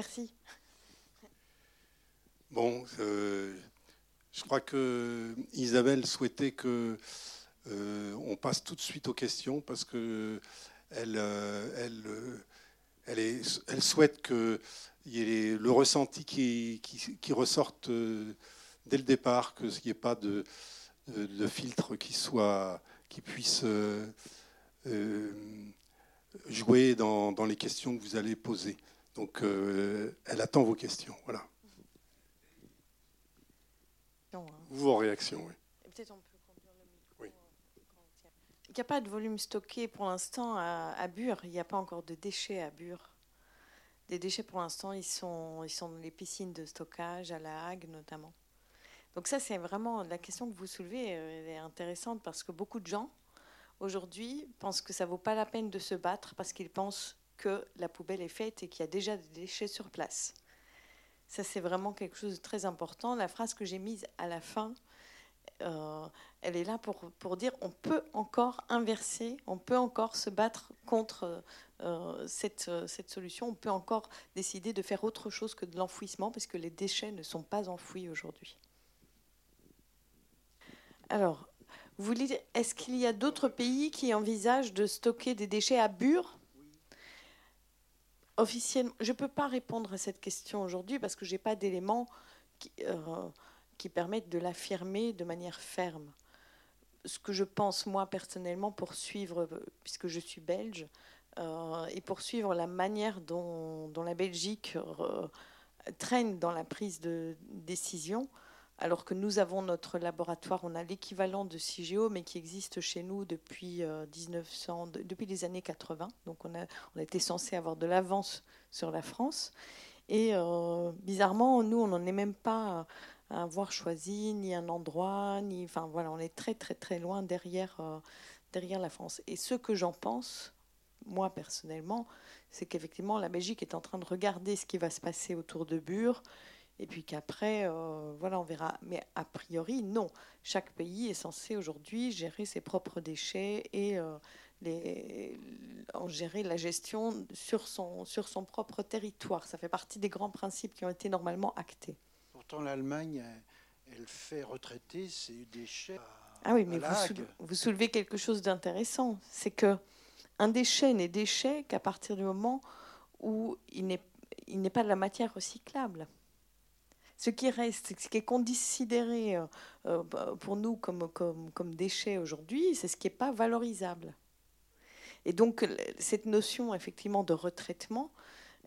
Merci. Bon, euh, je crois que Isabelle souhaitait que euh, on passe tout de suite aux questions parce que elle, euh, elle, est, elle souhaite que y ait le ressenti qui, ressorte dès le départ, qu'il n'y ait pas de, filtre qui soit qui puisse jouer dans, les questions que vous allez poser. Donc, elle attend vos questions. Voilà. Hein. Vos réactions, oui. Peut-être on peut conduire le micro. Euh, il n'y a pas de volume stocké pour l'instant à, Bure. Il n'y a pas encore de déchets à Bure. Les déchets, pour l'instant, ils sont, ils sont dans les piscines de stockage, à la Hague notamment. Donc ça, c'est vraiment la question que vous soulevez, euh, elle est intéressante parce que beaucoup de gens, aujourd'hui, pensent que ça vaut pas la peine de se battre parce qu'ils pensent que la poubelle est faite et qu'il y a déjà des déchets sur place. Ça, c'est vraiment quelque chose de très important. La phrase que j'ai mise à la fin, euh, elle est là pour, pour dire on peut encore inverser, on peut encore se battre contre euh, cette, cette solution, on peut encore décider de faire autre chose que de l'enfouissement parce que les déchets ne sont pas enfouis aujourd'hui. Alors, est-ce qu'il y a d'autres pays qui envisagent de stocker des déchets à Bure? Officiellement, je ne peux pas répondre à cette question aujourd'hui parce que je n'ai pas d'éléments qui, euh, qui, permettent de l'affirmer de manière ferme. Ce que je pense, moi, personnellement, pour suivre, puisque je suis belge, euh, et pour suivre la manière dont, dont la Belgique euh, traîne dans la prise de décision, alors que nous avons notre laboratoire, on a l'équivalent de CIGEO, mais qui existe chez nous depuis, 1900, euh, depuis les années 80. Donc on, a, on était censé avoir de l'avance sur la France. Et euh, bizarrement, nous, on n'en est même pas à avoir choisi ni un endroit, ni, enfin voilà, on est très très très loin derrière, euh, derrière la France. Et ce que j'en pense, moi personnellement, c'est qu'effectivement la Belgique est en train de regarder ce qui va se passer autour de Bure et puis qu'après, euh, voilà, on verra. Mais a priori, non. Chaque pays est censé aujourd'hui gérer ses propres déchets et euh, les, en gérer la gestion sur son, sur son propre territoire. Ça fait partie des grands principes qui ont été normalement actés. Pourtant, l'Allemagne, elle fait retraiter ses déchets. À, ah oui, mais vous, vous, soulevez quelque chose d'intéressant. C'est que un déchet n'est déchet qu'à partir du moment où il n'est pas de la matière recyclable ce qui reste, ce qui est considéré euh, euh, pour nous comme, comme, comme déchet aujourd'hui, c'est ce qui n'est pas valorisable. Et donc, cette notion, effectivement, de retraitement,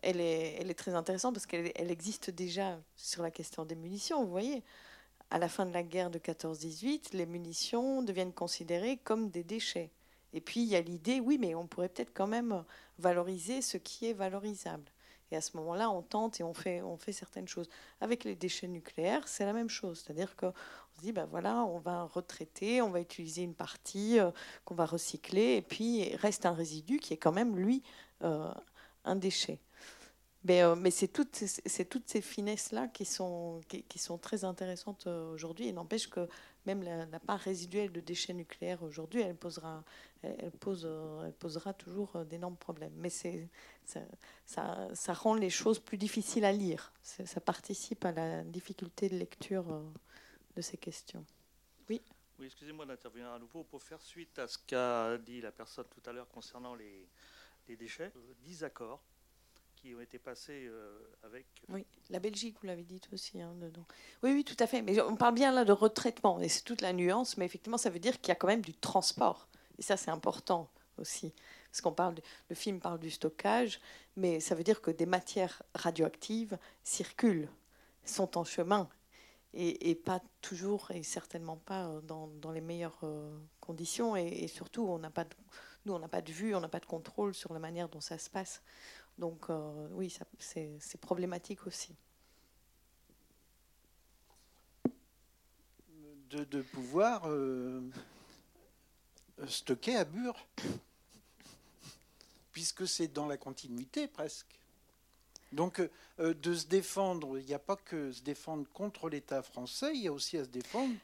elle est, elle est très intéressante parce qu'elle elle existe déjà sur la question des munitions. Vous voyez, à la fin de la guerre de 14-18, les munitions deviennent considérées comme des déchets. Et puis, il y a l'idée, oui, mais on pourrait peut-être quand même valoriser ce qui est valorisable. Et à ce moment-là, on tente et on fait, on fait certaines choses. Avec les déchets nucléaires, c'est la même chose. C'est-à-dire qu'on se dit, ben voilà, on va retraiter, on va utiliser une partie euh, qu'on va recycler, et puis il reste un résidu qui est quand même, lui, euh, un déchet. Mais, euh, c'est toutes, toutes, ces finesses-là qui sont, qui, sont très intéressantes aujourd'hui. Et n'empêche que même la, part résiduelle de déchets nucléaires aujourd'hui, elle posera, elle, pose, elle posera toujours d'énormes problèmes. Mais c'est, ça, ça, rend les choses plus difficiles à lire. Ça participe à la difficulté de lecture euh, de ces questions. Oui Oui, excusez-moi d'intervenir à nouveau. Pour faire suite à ce qu'a dit la personne tout à l'heure concernant les, les déchets, 10 euh, accords qui ont été passés euh, avec. Oui, la Belgique, vous l'avez dit aussi. Hein, dedans. Oui, oui, tout à fait. Mais on parle bien là de retraitement, et c'est toute la nuance, mais effectivement, ça veut dire qu'il y a quand même du transport. Et ça, c'est important aussi. Parce qu'on parle, le film parle du stockage, mais ça veut dire que des matières radioactives circulent, sont en chemin, et, pas toujours, et certainement pas dans, les meilleures euh, conditions. Et, surtout, on n'a pas de, nous, on n'a pas de vue, on n'a pas de contrôle sur la manière dont ça se passe. Donc euh, oui, c'est problématique aussi. De, pouvoir euh, stocker à Bure puisque c'est dans la continuité presque. Donc, euh, de se défendre, il n'y a pas que se défendre contre l'État français, il y a aussi à se défendre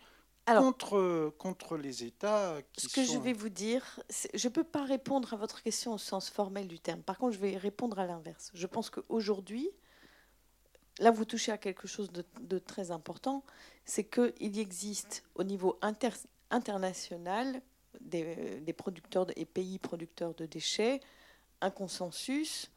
contre, contre les États qui Ce que je vais vous dire, je ne peux pas répondre à votre question au sens formel du terme. Par contre, je vais répondre à l'inverse. Je pense qu'aujourd'hui, là, vous touchez à quelque chose de, très important, c'est qu'il existe au niveau international des, producteurs et pays producteurs de déchets un consensus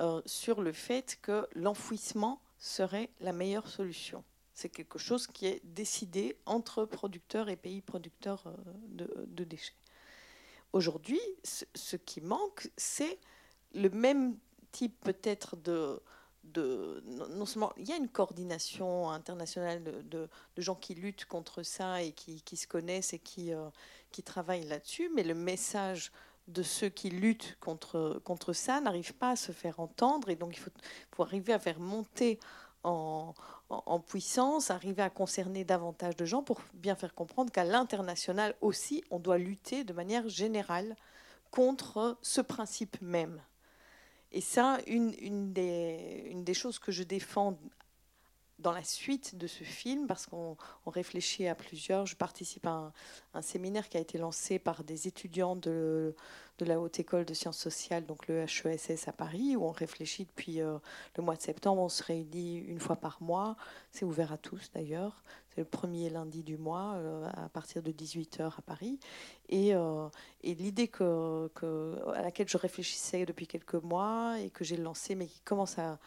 euh, sur le fait que l'enfouissement serait la meilleure solution. C'est quelque chose qui est décidé entre producteurs et pays producteurs euh, de, déchets. Aujourd'hui, ce, qui manque, c'est le même type peut-être de, de, non seulement il y a une coordination internationale de, gens qui luttent contre ça et qui, se connaissent et qui, euh, qui travaillent là-dessus, mais le message de ceux qui luttent contre, contre ça n'arrive pas à se faire entendre et donc il faut, faut arriver à faire monter en, en, puissance, arriver à concerner davantage de gens pour bien faire comprendre qu'à l'international aussi, on doit lutter de manière générale contre ce principe même. Et ça, une, une, des, une des choses que je défends dans la suite de ce film, parce qu'on réfléchit à plusieurs. Je participe à un, séminaire qui a été lancé par des étudiants de, de, la Haute École de Sciences Sociales, donc le HESS à Paris, où on réfléchit depuis euh, le mois de septembre. On se réunit une fois par mois. C'est ouvert à tous d'ailleurs. C'est le premier lundi du mois, euh, à partir de 18h à Paris. Et, euh, et l'idée que, à laquelle je réfléchissais depuis quelques mois et que j'ai lancée, mais qui commence à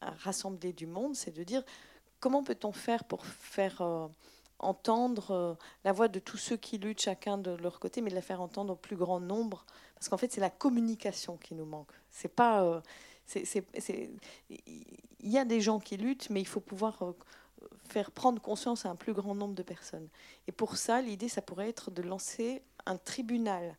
rassembler du monde, c'est de dire comment peut-on faire pour faire euh, entendre euh, la voix de tous ceux qui luttent chacun de leur côté, mais de la faire entendre au plus grand nombre, parce qu'en fait c'est la communication qui nous manque. C'est pas, euh, il y a des gens qui luttent, mais il faut pouvoir faire prendre conscience à un plus grand nombre de personnes. Et pour ça, l'idée, ça pourrait être de lancer un tribunal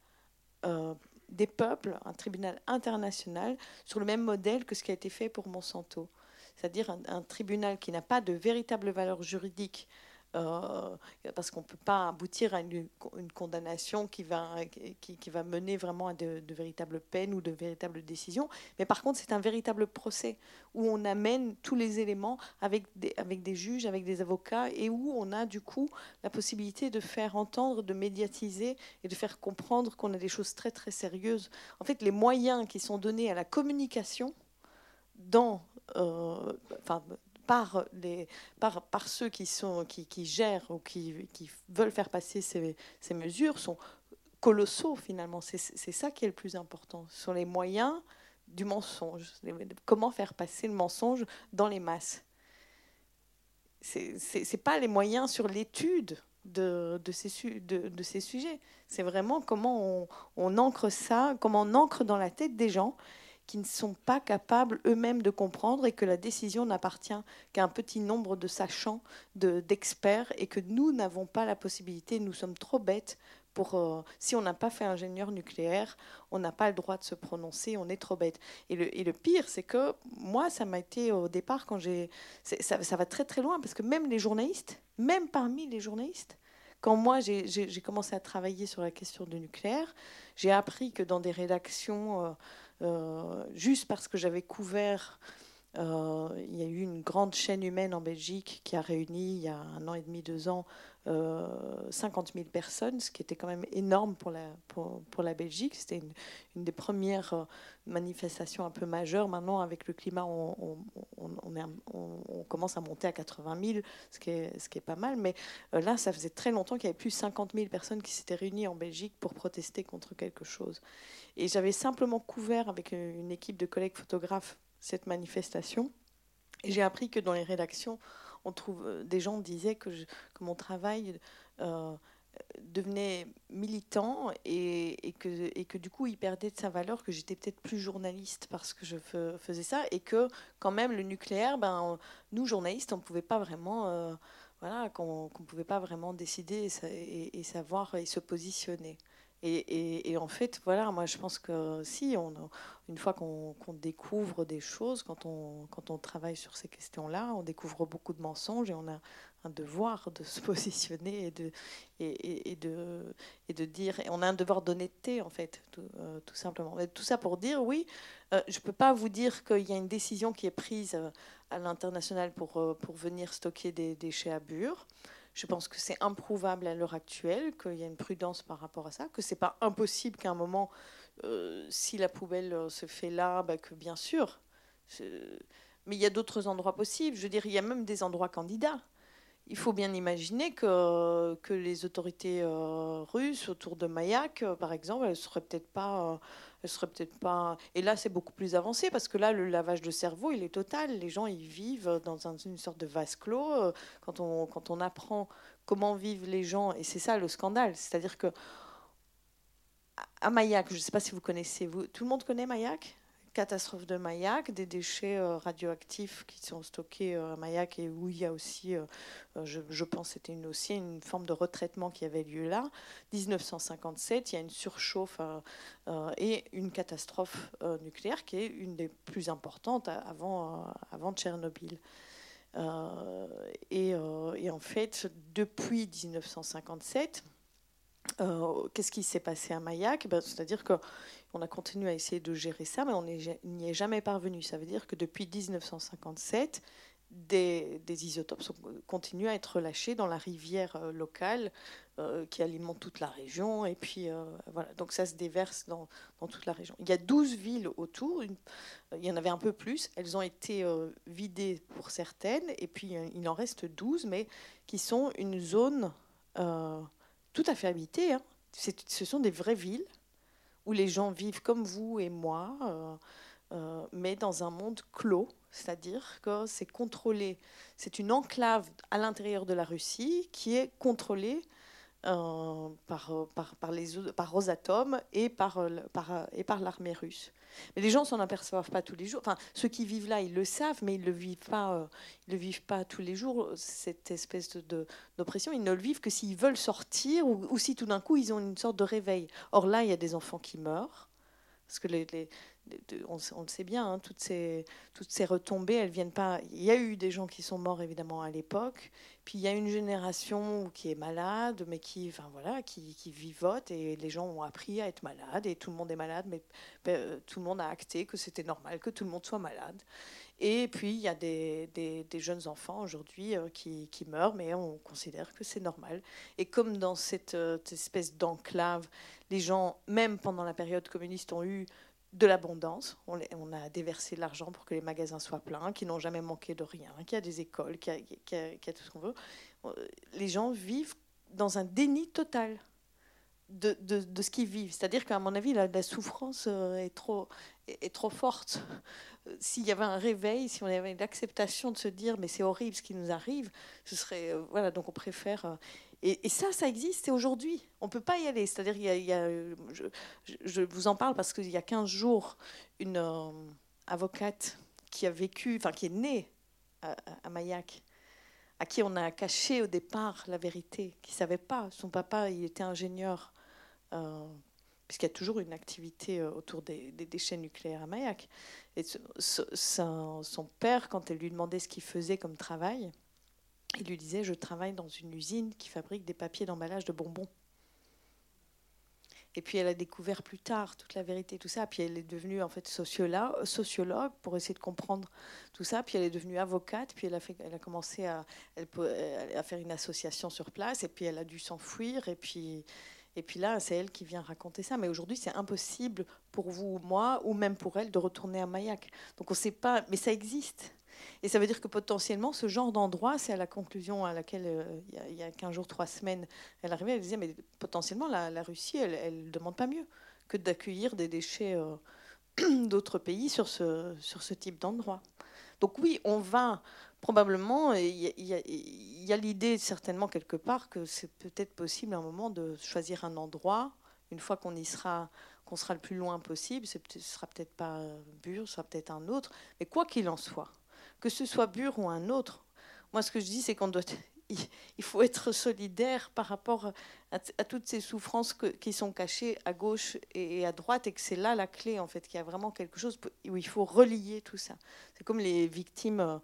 des peuples, un tribunal international, sur le même modèle que ce qui a été fait pour Monsanto. C'est-à-dire un, tribunal qui n'a pas de véritable valeur juridique euh, parce qu'on ne peut pas aboutir à une, condamnation qui va, qui, va mener vraiment à de, véritables peines ou de véritables décisions. Mais par contre, c'est un véritable procès où on amène tous les éléments avec des, avec des juges, avec des avocats, et où on a du coup la possibilité de faire entendre, de médiatiser et de faire comprendre qu'on a des choses très très sérieuses. En fait, les moyens qui sont donnés à la communication dans, euh, enfin, par, les, par, par ceux qui, sont, qui, qui gèrent ou qui, qui, veulent faire passer ces, ces mesures sont colossaux finalement. C'est ça qui est le plus important. Ce sont les moyens du mensonge. Comment faire passer le mensonge dans les masses. Ce n'est pas les moyens sur l'étude de, de, ces, de, de ces sujets. C'est vraiment comment on, on ancre ça, comment on ancre dans la tête des gens qui ne sont pas capables eux-mêmes de comprendre et que la décision n'appartient qu'à un petit nombre de sachants, d'experts, et que nous n'avons pas la possibilité, nous sommes trop bêtes pour, euh, si on n'a pas fait ingénieur nucléaire, on n'a pas le droit de se prononcer, on est trop bête. Et le, et le pire, c'est que moi, ça m'a été au départ quand j'ai... Ça, ça va très très loin, parce que même les journalistes, même parmi les journalistes, quand moi j'ai commencé à travailler sur la question du nucléaire, j'ai appris que dans des rédactions... Euh, juste parce que j'avais couvert euh, il y a eu une grande chaîne humaine en Belgique qui a réuni il y a un an et demi, deux ans, 50 euh, 000 personnes, ce qui était quand même énorme pour la, Belgique. C'était une, des premières manifestations un peu majeures. Maintenant, avec le climat, on, commence à monter à 80 000, ce qui est, pas mal. Mais là, ça faisait très longtemps qu'il y avait plus de 50 000 personnes qui s'étaient réunies en Belgique pour protester contre quelque chose. Et j'avais simplement couvert avec une équipe de collègues photographes cette manifestation. Et j'ai appris que dans les rédactions, on trouve euh, des gens disaient que, que mon travail euh, devenait militant et, que, et que du coup il perdait de sa valeur, que j'étais peut-être plus journaliste parce que je faisais ça et que quand même le nucléaire, ben, nous journalistes, on ne pouvait pas vraiment... Euh, voilà, qu'on pouvait pas vraiment décider et, savoir et se positionner. Et, en fait, voilà, moi je pense que si, une fois qu'on découvre des choses, quand on, travaille sur ces questions-là, on découvre beaucoup de mensonges et on a un devoir de se positionner et de, dire, on a un devoir d'honnêteté en fait, tout, euh, simplement. tout ça pour dire, oui, euh, je ne peux pas vous dire qu'il y a une décision qui est prise euh, à l'international pour, pour venir stocker des déchets à Bure. Je pense que c'est improuvable à l'heure actuelle, qu'il y a une prudence par rapport à ça, que c'est pas impossible qu'à un moment, euh, si la poubelle euh, se fait là, bah, que bien sûr. Mais il y a d'autres endroits possibles. Je veux dire, il y a même des endroits candidats. Il faut bien imaginer que, que les autorités euh, russes autour de Mayak, par exemple, elles seraient peut-être pas, elles seraient peut-être pas. Et là, c'est beaucoup plus avancé parce que là, le lavage de cerveau, il est total. Les gens, ils vivent dans une sorte de vase clos. Quand on, quand on apprend comment vivent les gens, et c'est ça le scandale, c'est-à-dire que à Mayak, je ne sais pas si vous connaissez, vous, tout le monde connaît Mayak? Catastrophe de Mayak, des déchets euh, radioactifs qui sont stockés euh, à Mayak et où il y a aussi, euh, je, pense, c'était une, aussi une forme de retraitement qui avait lieu là. 1957, il y a une surchauffe et une catastrophe nucléaire qui est une des plus importantes avant, avant Tchernobyl. Et, en fait, depuis 1957, qu'est-ce qui s'est passé à Mayak? Ben, C'est-à-dire que on a continué à essayer de gérer ça, mais on n'y est jamais parvenu. Ça veut dire que depuis 1957, des, isotopes continuent à être relâchés dans la rivière euh, locale euh, qui alimente toute la région. Et puis euh, donc ça se déverse dans, toute la région. Il y a 12 villes autour, il y en avait un peu plus. Elles ont été vidées pour certaines, et puis il en reste 12, mais qui sont une zone tout à fait habitée. Hein. Ce sont des vraies villes où les gens vivent comme vous et moi, euh, euh, mais dans un monde clos, c'est-à-dire que c'est contrôlé, c'est une enclave à l'intérieur de la Russie qui est contrôlée euh, par, par, par, les, par Rosatom et par, par, et par l'armée russe. Mais les gens s'en aperçoivent pas tous les jours. Enfin, ceux qui vivent là, ils le savent, mais ils le vivent pas. Euh, ils le vivent pas tous les jours. Cette espèce de d'oppression, ils ne le vivent que s'ils veulent sortir ou, si tout d'un coup ils ont une sorte de réveil. Or là, il y a des enfants qui meurent parce que les, on, le sait bien, hein, toutes, ces, retombées, elles viennent pas. Il y a eu des gens qui sont morts évidemment à l'époque, puis il y a une génération qui est malade, mais qui, enfin voilà, qui, vivote et les gens ont appris à être malades et tout le monde est malade, mais ben, tout le monde a acté que c'était normal que tout le monde soit malade. Et puis il y a des, jeunes enfants aujourd'hui euh, qui, qui, meurent, mais on considère que c'est normal. Et comme dans cette, euh, cette espèce d'enclave, les gens, même pendant la période communiste, ont eu de l'abondance. On, a déversé de l'argent pour que les magasins soient pleins, qui n'ont jamais manqué de rien, qu'il y a des écoles, qu'il y, a tout ce qu'on veut. Euh, les gens vivent dans un déni total de, ce qu'ils vivent. C'est-à-dire qu'à mon avis, la, souffrance euh, est trop, est, trop forte. Euh, s'il y avait un réveil, si on avait l'acceptation de se dire mais c'est horrible ce qui nous arrive, ce serait voilà donc on préfère et, ça, ça existe, et aujourd'hui, on ne peut pas y aller. C'est-à-dire, y a, je, vous en parle parce qu'il y a 15 jours, une euh, avocate qui a vécu, enfin qui est née à, à, Mayak, à qui on a caché au départ la vérité, qui ne savait pas. Son papa, il était ingénieur, euh, puisqu'il y a toujours une activité euh, autour des, déchets nucléaires à Mayak. Et son père, quand elle lui demandait ce qu'il faisait comme travail, il lui disait Je travaille dans une usine qui fabrique des papiers d'emballage de bonbons. Et puis elle a découvert plus tard toute la vérité, tout ça. Puis elle est devenue en fait sociologue, pour essayer de comprendre tout ça. Puis elle est devenue avocate. Puis elle a, commencé à, à faire une association sur place. Et puis elle a dû s'enfuir. Et puis, et puis là, c'est elle qui vient raconter ça. Mais aujourd'hui, c'est impossible pour vous ou moi, ou même pour elle, de retourner à Mayak. Donc on ne sait pas, mais ça existe. Et ça veut dire que potentiellement, ce genre d'endroit, c'est à la conclusion à laquelle, euh, il, y a, 15 jours, 3 semaines, elle arrivait, elle disait, mais potentiellement, la, Russie, elle ne demande pas mieux que d'accueillir des déchets euh, d'autres pays sur ce, sur ce type d'endroit. Donc oui, on va probablement, il y a, l'idée certainement quelque part que c'est peut-être possible à un moment de choisir un endroit, une fois qu'on y sera, qu'on sera le plus loin possible, ce sera peut-être pas Bure, ce sera peut-être un autre, mais quoi qu'il en soit, que ce soit Bure ou un autre. Moi, ce que je dis, c'est qu'on doit, il faut être solidaire par rapport à, toutes ces souffrances qui sont cachées à gauche et à droite, et que c'est là la clé, en fait, qu'il y a vraiment quelque chose où il faut relier tout ça. C'est comme les victimes euh,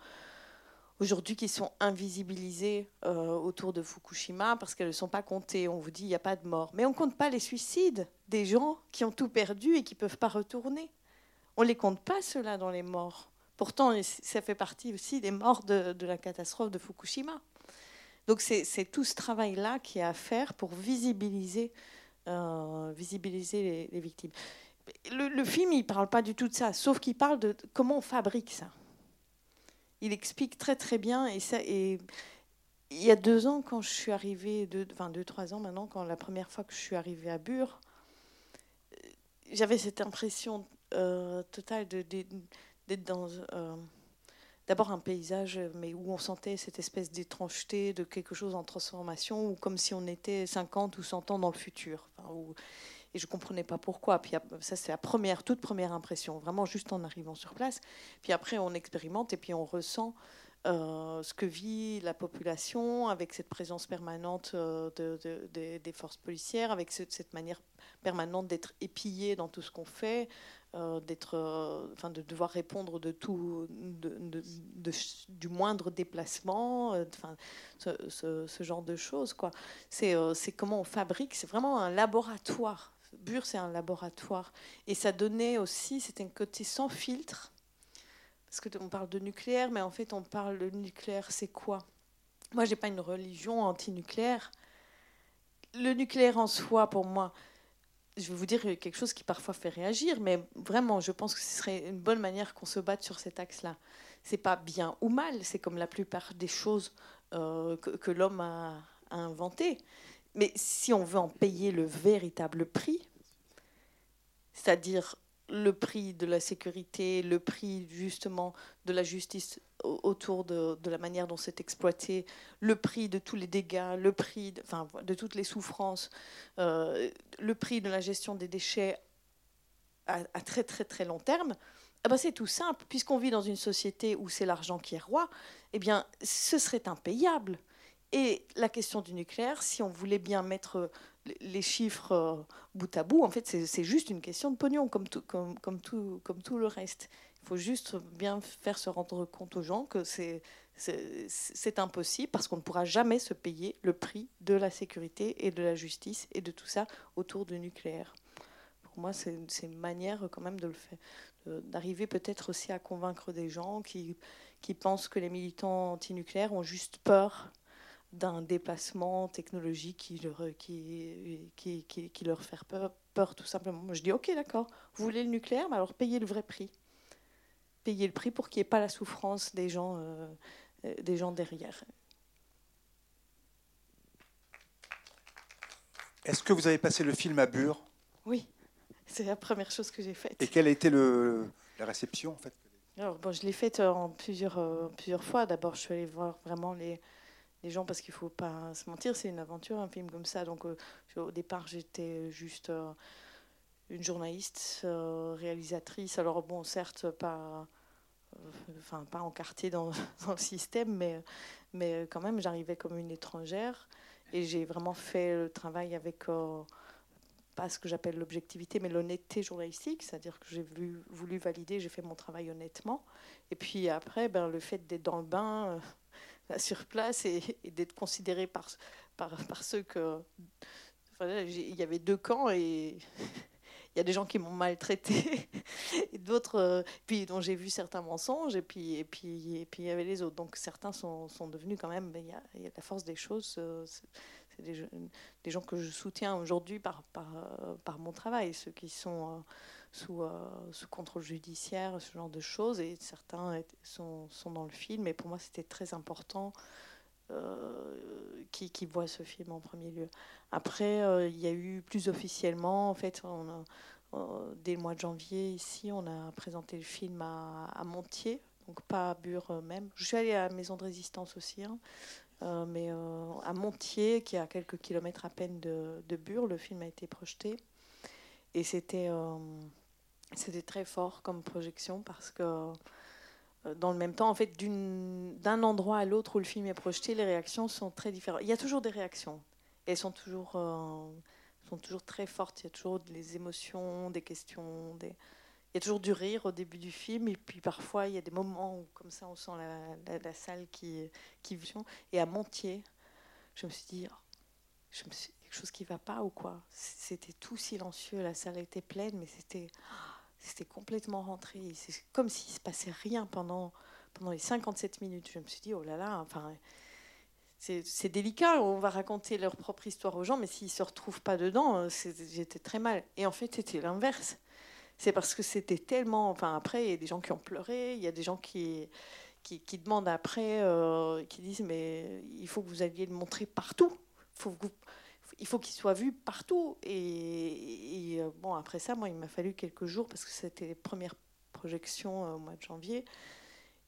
aujourd'hui qui sont invisibilisées euh, autour de Fukushima parce qu'elles ne sont pas comptées. On vous dit il n'y a pas de mort, mais on ne compte pas les suicides des gens qui ont tout perdu et qui ne peuvent pas retourner. On ne les compte pas, ceux-là, dans les morts. Pourtant, ça fait partie aussi des morts de, la catastrophe de Fukushima. Donc c'est tout ce travail-là qui est à faire pour visibiliser, euh, visibiliser les, victimes. Le, film, il ne parle pas du tout de ça, sauf qu'il parle de comment on fabrique ça. il explique très très bien. Et, ça, il y a deux ans, quand je suis arrivée, deux, enfin deux, trois ans maintenant, quand la première fois que je suis arrivée à Bure, j'avais cette impression euh, totale d'être dans euh, d'abord un paysage, mais où on sentait cette espèce d'étrangeté de quelque chose en transformation, ou comme si on était 50 ou 100 ans dans le futur. et je ne comprenais pas pourquoi. Puis ça, c'est la première, toute première impression, vraiment juste en arrivant sur place. Puis après, on expérimente et puis on ressent euh, ce que vit la population avec cette présence permanente euh, des forces policières, avec cette manière permanente d'être épillé dans tout ce qu'on fait, d'être, enfin, de devoir répondre de tout, du moindre déplacement, enfin, ce, genre de choses. Quoi. C'est, c'est comment on fabrique, c'est vraiment un laboratoire. Bure, c'est un laboratoire. Et ça donnait aussi, c'était un côté sans filtre parce qu'on parle de nucléaire, mais en fait, on parle de nucléaire, c'est quoi? Moi, je n'ai pas une religion anti-nucléaire. Le nucléaire en soi, pour moi, je vais vous dire quelque chose qui parfois fait réagir, mais vraiment, je pense que ce serait une bonne manière qu'on se batte sur cet axe-là. C'est pas bien ou mal, c'est comme la plupart des choses euh, que, l'homme a, a inventées. Mais si on veut en payer le véritable prix, c'est-à-dire le prix de la sécurité, le prix justement de la justice autour de, la manière dont c'est exploité, le prix de tous les dégâts, le prix de, enfin, de toutes les souffrances, euh, le prix de la gestion des déchets à, très très très long terme, eh ben c'est tout simple. Puisqu'on vit dans une société où c'est l'argent qui est roi, eh bien ce serait impayable. Et la question du nucléaire, si on voulait bien mettre les chiffres euh, bout à bout, en fait, c'est juste une question de pognon, comme tout, comme, comme, tout, comme tout le reste. Faut juste bien faire se rendre compte aux gens que c'est impossible parce qu'on ne pourra jamais se payer le prix de la sécurité et de la justice et de tout ça autour du nucléaire. Pour moi, c'est une manière quand même de le faire, d'arriver peut-être aussi à convaincre des gens qui, pensent que les militants antinucléaires ont juste peur d'un déplacement technologique qui, leur fait peur, peur, tout simplement. Moi, je dis, ok, d'accord, vous voulez le nucléaire, mais alors payez le vrai prix. Payez le prix pour qu'il n'y ait pas la souffrance des gens, euh, euh, des gens derrière. Est-ce que vous avez passé le film à Bure? Oui, c'est la première chose que j'ai faite. Et quelle a été le, la réception en fait? Alors, bon, Je l'ai faite en plusieurs, euh, plusieurs fois. D'abord, je suis allée voir vraiment les, les gens parce qu'il faut pas se mentir, c'est une aventure, un film comme ça. Donc euh, au départ, j'étais juste euh, une journaliste, euh, réalisatrice. Alors bon, certes, pas, enfin pas encartée dans, dans, le système, mais mais quand même, j'arrivais comme une étrangère et j'ai vraiment fait le travail avec pas ce que j'appelle l'objectivité, mais l'honnêteté journalistique, c'est-à-dire que j'ai voulu, valider, j'ai fait mon travail honnêtement. Et puis après, ben, le fait d'être dans le bain, sur place et, d'être considéré par, par, par, ceux que. il y avait deux camps et y a des gens qui m'ont maltraité et d'autres euh, puis dont j'ai vu certains mensonges et puis et puis et puis il y avait les autres donc certains sont, sont devenus quand même il y, a, il y a la force des choses euh, c'est des, gens que je soutiens aujourd'hui par, par, euh, par mon travail ceux qui sont sous, sous contrôle judiciaire, ce genre de choses. Et certains sont, sont dans le film. Et pour moi, c'était très important qui, qui voit ce film en premier lieu. Après, euh, il y a eu plus officiellement, en fait, on dès le mois de janvier, ici, on a présenté le film à, Montier, donc pas à Bure même. Je suis allée à la Maison de Résistance aussi, hein. mais à Montier, qui est à quelques kilomètres à peine de, Bure, le film a été projeté. Et c'était c'était très fort comme projection parce que euh, dans le même temps, en fait, d'un endroit à l'autre où le film est projeté, les réactions sont très différentes. Il y a toujours des réactions. Elles sont toujours, euh, sont toujours très fortes. Il y a toujours des émotions, des questions. Il y a toujours du rire au début du film. Et puis parfois, il y a des moments où, comme ça, on sent la, salle qui, qui Et à Montier, je me suis dit, oh, je me suis, quelque chose qui ne va pas ou quoi? C'était tout silencieux. La salle était pleine, mais c'était c'était complètement rentré. C'est comme s'il se passait rien pendant, pendant les 57 minutes. Je me suis dit, oh là là, enfin, c'est délicat. On va raconter leur propre histoire aux gens, mais s'ils ne se retrouvent pas dedans, j'étais très mal. Et en fait, c'était l'inverse. C'est parce que c'était tellement. Enfin, après, il y a des gens qui ont pleuré, il y a des gens qui, qui, demandent après, qui disent mais il faut que vous alliez le montrer partout. Faut il faut qu'il soit vu partout. Et, bon, après ça, moi, il m'a fallu quelques jours parce que c'était les premières projections au mois de janvier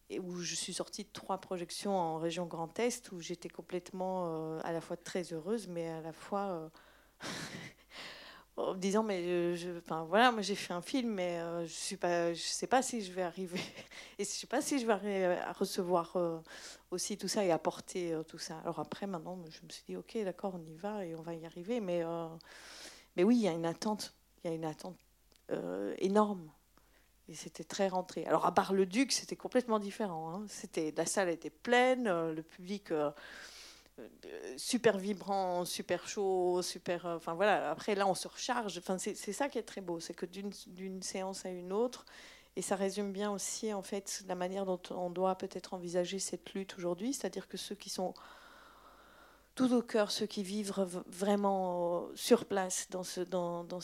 et où je suis sortie de trois projections en région Grand Est où j'étais complètement à la fois très heureuse, mais à la fois en me disant mais je, enfin voilà moi j'ai fait un film mais euh, je suis pas je sais pas si je vais arriver et je sais pas si je vais arriver à recevoir euh, aussi tout ça et apporter euh, tout ça. Alors après maintenant je me suis dit ok d'accord on y va et on va y arriver mais mais oui il y a une attente il y a une attente énorme. Et c'était très rentré. Alors à part le Duc c'était complètement différent hein. c'était la salle était pleine le public super vibrant, super chaud, super. Euh, enfin voilà, après là on se recharge. Enfin, c'est ça qui est très beau, c'est que d'une séance à une autre, et ça résume bien aussi en fait la manière dont on doit peut-être envisager cette lutte aujourd'hui, c'est-à-dire que ceux qui sont tout au cœur, ceux qui vivent vraiment sur place dans ce,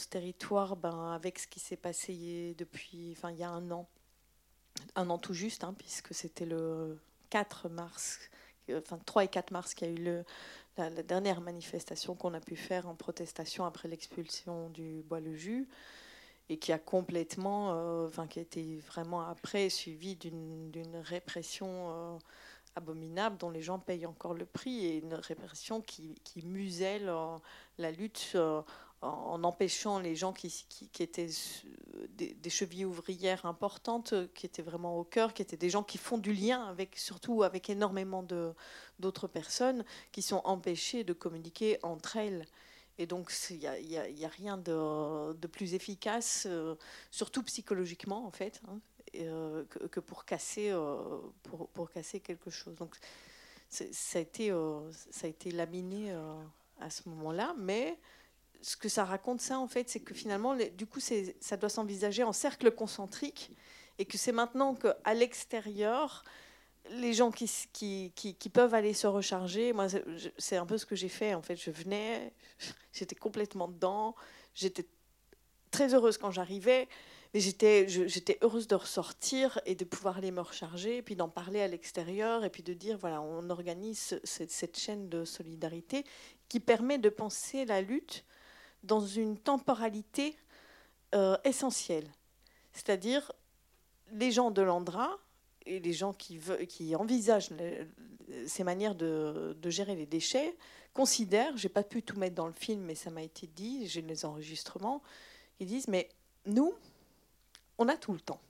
territoire, ben, avec ce qui s'est passé depuis, il y a un an, un an tout juste, hein, puisque c'était le 4 mars enfin 3 et 4 mars, qui a eu la, dernière manifestation qu'on a pu faire en protestation après l'expulsion du Bois-le-Jus et qui a complètement, euh, enfin qui a été vraiment après suivi d'une répression euh, abominable dont les gens payent encore le prix et une répression qui, qui muselle euh, la lutte en empêchant les gens qui, étaient des, chevilles ouvrières importantes, qui étaient vraiment au cœur, qui étaient des gens qui font du lien avec, surtout avec énormément d'autres personnes, qui sont empêchées de communiquer entre elles. Et donc, il n'y a, rien de, de, plus efficace, euh, surtout psychologiquement, en fait, hein, euh, que, pour, casser, euh, pour, pour, casser quelque chose. Donc, ça a, été, ça a été laminé à ce moment-là, mais ce que ça raconte, ça, en fait, c'est que finalement, du coup, ça doit s'envisager en cercle concentrique et que c'est maintenant qu'à l'extérieur, les gens qui, peuvent aller se recharger, moi, c'est un peu ce que j'ai fait. En fait, je venais, j'étais complètement dedans, j'étais très heureuse quand j'arrivais, mais j'étais, heureuse de ressortir et de pouvoir aller me recharger, puis d'en parler à l'extérieur, et puis de dire, voilà, on organise cette chaîne de solidarité qui permet de penser la lutte dans une temporalité euh, essentielle. C'est-à-dire, les gens de l'Andra et les gens qui, envisagent ces manières de, gérer les déchets considèrent, j'ai pas pu tout mettre dans le film, mais ça m'a été dit, j'ai les enregistrements, ils disent, mais nous, on a tout le temps.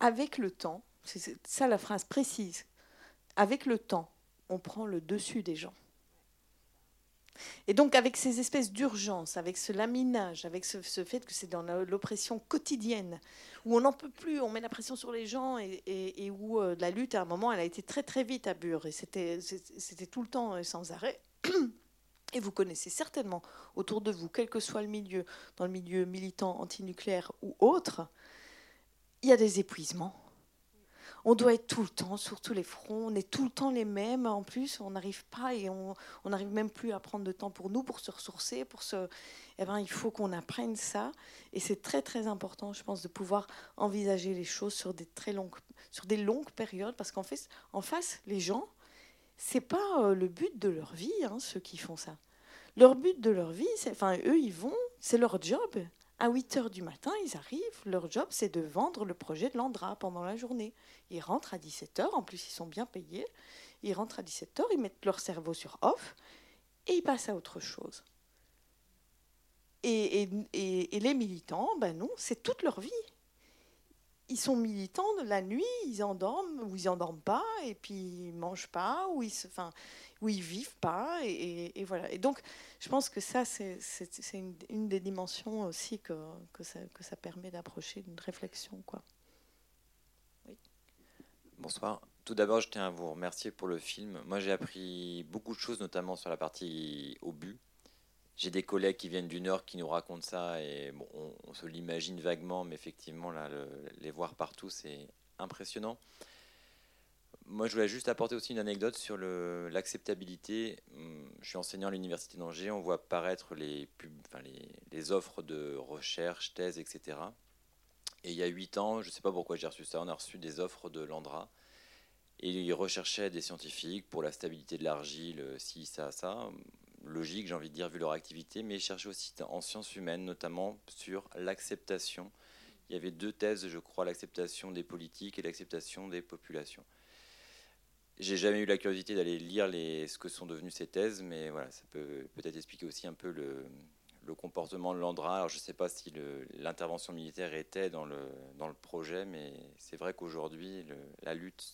Avec le temps, c'est ça la phrase précise, avec le temps, on prend le dessus des gens. Et donc avec ces espèces d'urgence, avec ce laminage, avec ce, fait que c'est dans l'oppression quotidienne, où on n'en peut plus, on met la pression sur les gens et, où euh, la lutte, à un moment, elle a été très très vite à Bure, et c'était tout le temps euh, sans arrêt. Et vous connaissez certainement autour de vous, quel que soit le milieu, dans le milieu militant, antinucléaire ou autre, il y a des épuisements on doit être tout le temps sur tous les fronts, on est tout le temps les mêmes. En plus, on n'arrive pas et on n'arrive même plus à prendre de temps pour nous, pour se ressourcer, pour se. Eh ben, il faut qu'on apprenne ça. Et c'est très très important, je pense, de pouvoir envisager les choses sur des très longues, sur des longues périodes, parce qu'en fait, en face, les gens, c'est pas euh, le but de leur vie, hein, ceux qui font ça. Leur but de leur vie, c'est, enfin, eux, ils vont, c'est leur job. À 8 heures du matin, ils arrivent. Leur job, c'est de vendre le projet de l'Andra pendant la journée. Ils rentrent à 17 heures. En plus, ils sont bien payés. Ils rentrent à 17 heures, ils mettent leur cerveau sur off et ils passent à autre chose. Et, les militants, ben non, c'est toute leur vie. Ils sont militants la nuit, ils endorment ou ils endorment pas, et puis ils mangent pas, ou ils se, où ils vivent pas. Et, voilà. Et donc, je pense que ça, c'est une, des dimensions aussi que, ça, permet d'approcher d'une réflexion. Quoi. Bonsoir. Tout d'abord, je tiens à vous remercier pour le film. Moi, j'ai appris beaucoup de choses, notamment sur la partie obus. J'ai des collègues qui viennent du Nord qui nous racontent ça et on, se l'imagine vaguement, mais effectivement, là, les voir partout, c'est impressionnant. Moi, je voulais juste apporter aussi une anecdote sur l'acceptabilité. Hum, je suis enseignant à l'université d'Angers. On voit apparaître les, offres de recherche, thèse, etc. Et il y a huit ans, je ne sais pas pourquoi j'ai reçu ça, on a reçu des offres de l'Andra. Et il recherchait des scientifiques pour la stabilité de l'argile, si, ça, ça. Logique, j'ai envie de dire, vu leur activité, mais il cherchait aussi en sciences humaines, notamment sur l'acceptation. Il y avait deux thèses, je crois, l'acceptation des politiques et l'acceptation des populations. J'ai jamais eu la curiosité d'aller lire les, ce que sont devenues ces thèses, mais voilà, ça peut peut-être expliquer aussi un peu le, comportement de Landra. Alors, je ne sais pas si l'intervention militaire était dans le, dans le projet, mais c'est vrai qu'aujourd'hui, la lutte,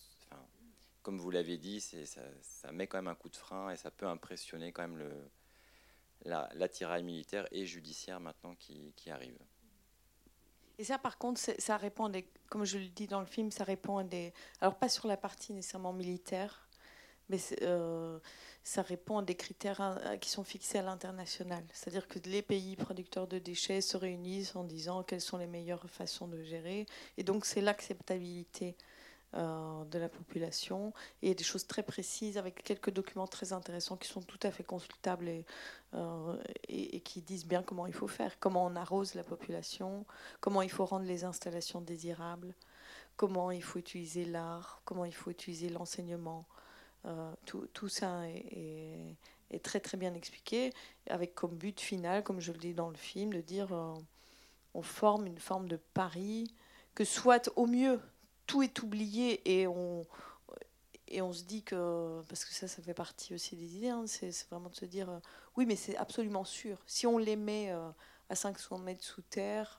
comme vous l'avez dit, ça, met quand même un coup de frein et ça peut impressionner quand même l'attirail la, militaire et judiciaire maintenant qui, qui arrive. Et ça, par contre, ça répond, des, comme je le dis dans le film, ça répond à des. Alors, pas sur la partie nécessairement militaire, mais euh, ça répond à des critères euh, qui sont fixés à l'international. C'est-à-dire que les pays producteurs de déchets se réunissent en disant quelles sont les meilleures façons de gérer. Et donc, c'est l'acceptabilité de la population. Et des choses très précises avec quelques documents très intéressants qui sont tout à fait consultables et, euh, et, qui disent bien comment il faut faire, comment on arrose la population, comment il faut rendre les installations désirables, comment il faut utiliser l'art, comment il faut utiliser l'enseignement. Euh, tout, tout, ça est, est, très très bien expliqué, avec comme but final, comme je le dis dans le film, de dire on forme une forme de pari que soit au mieux tout est oublié et on, et on se dit que, parce que ça, ça fait partie aussi des idées, hein, c'est vraiment de se dire, euh, oui, mais c'est absolument sûr. Si on les met euh, à 500 mètres sous terre,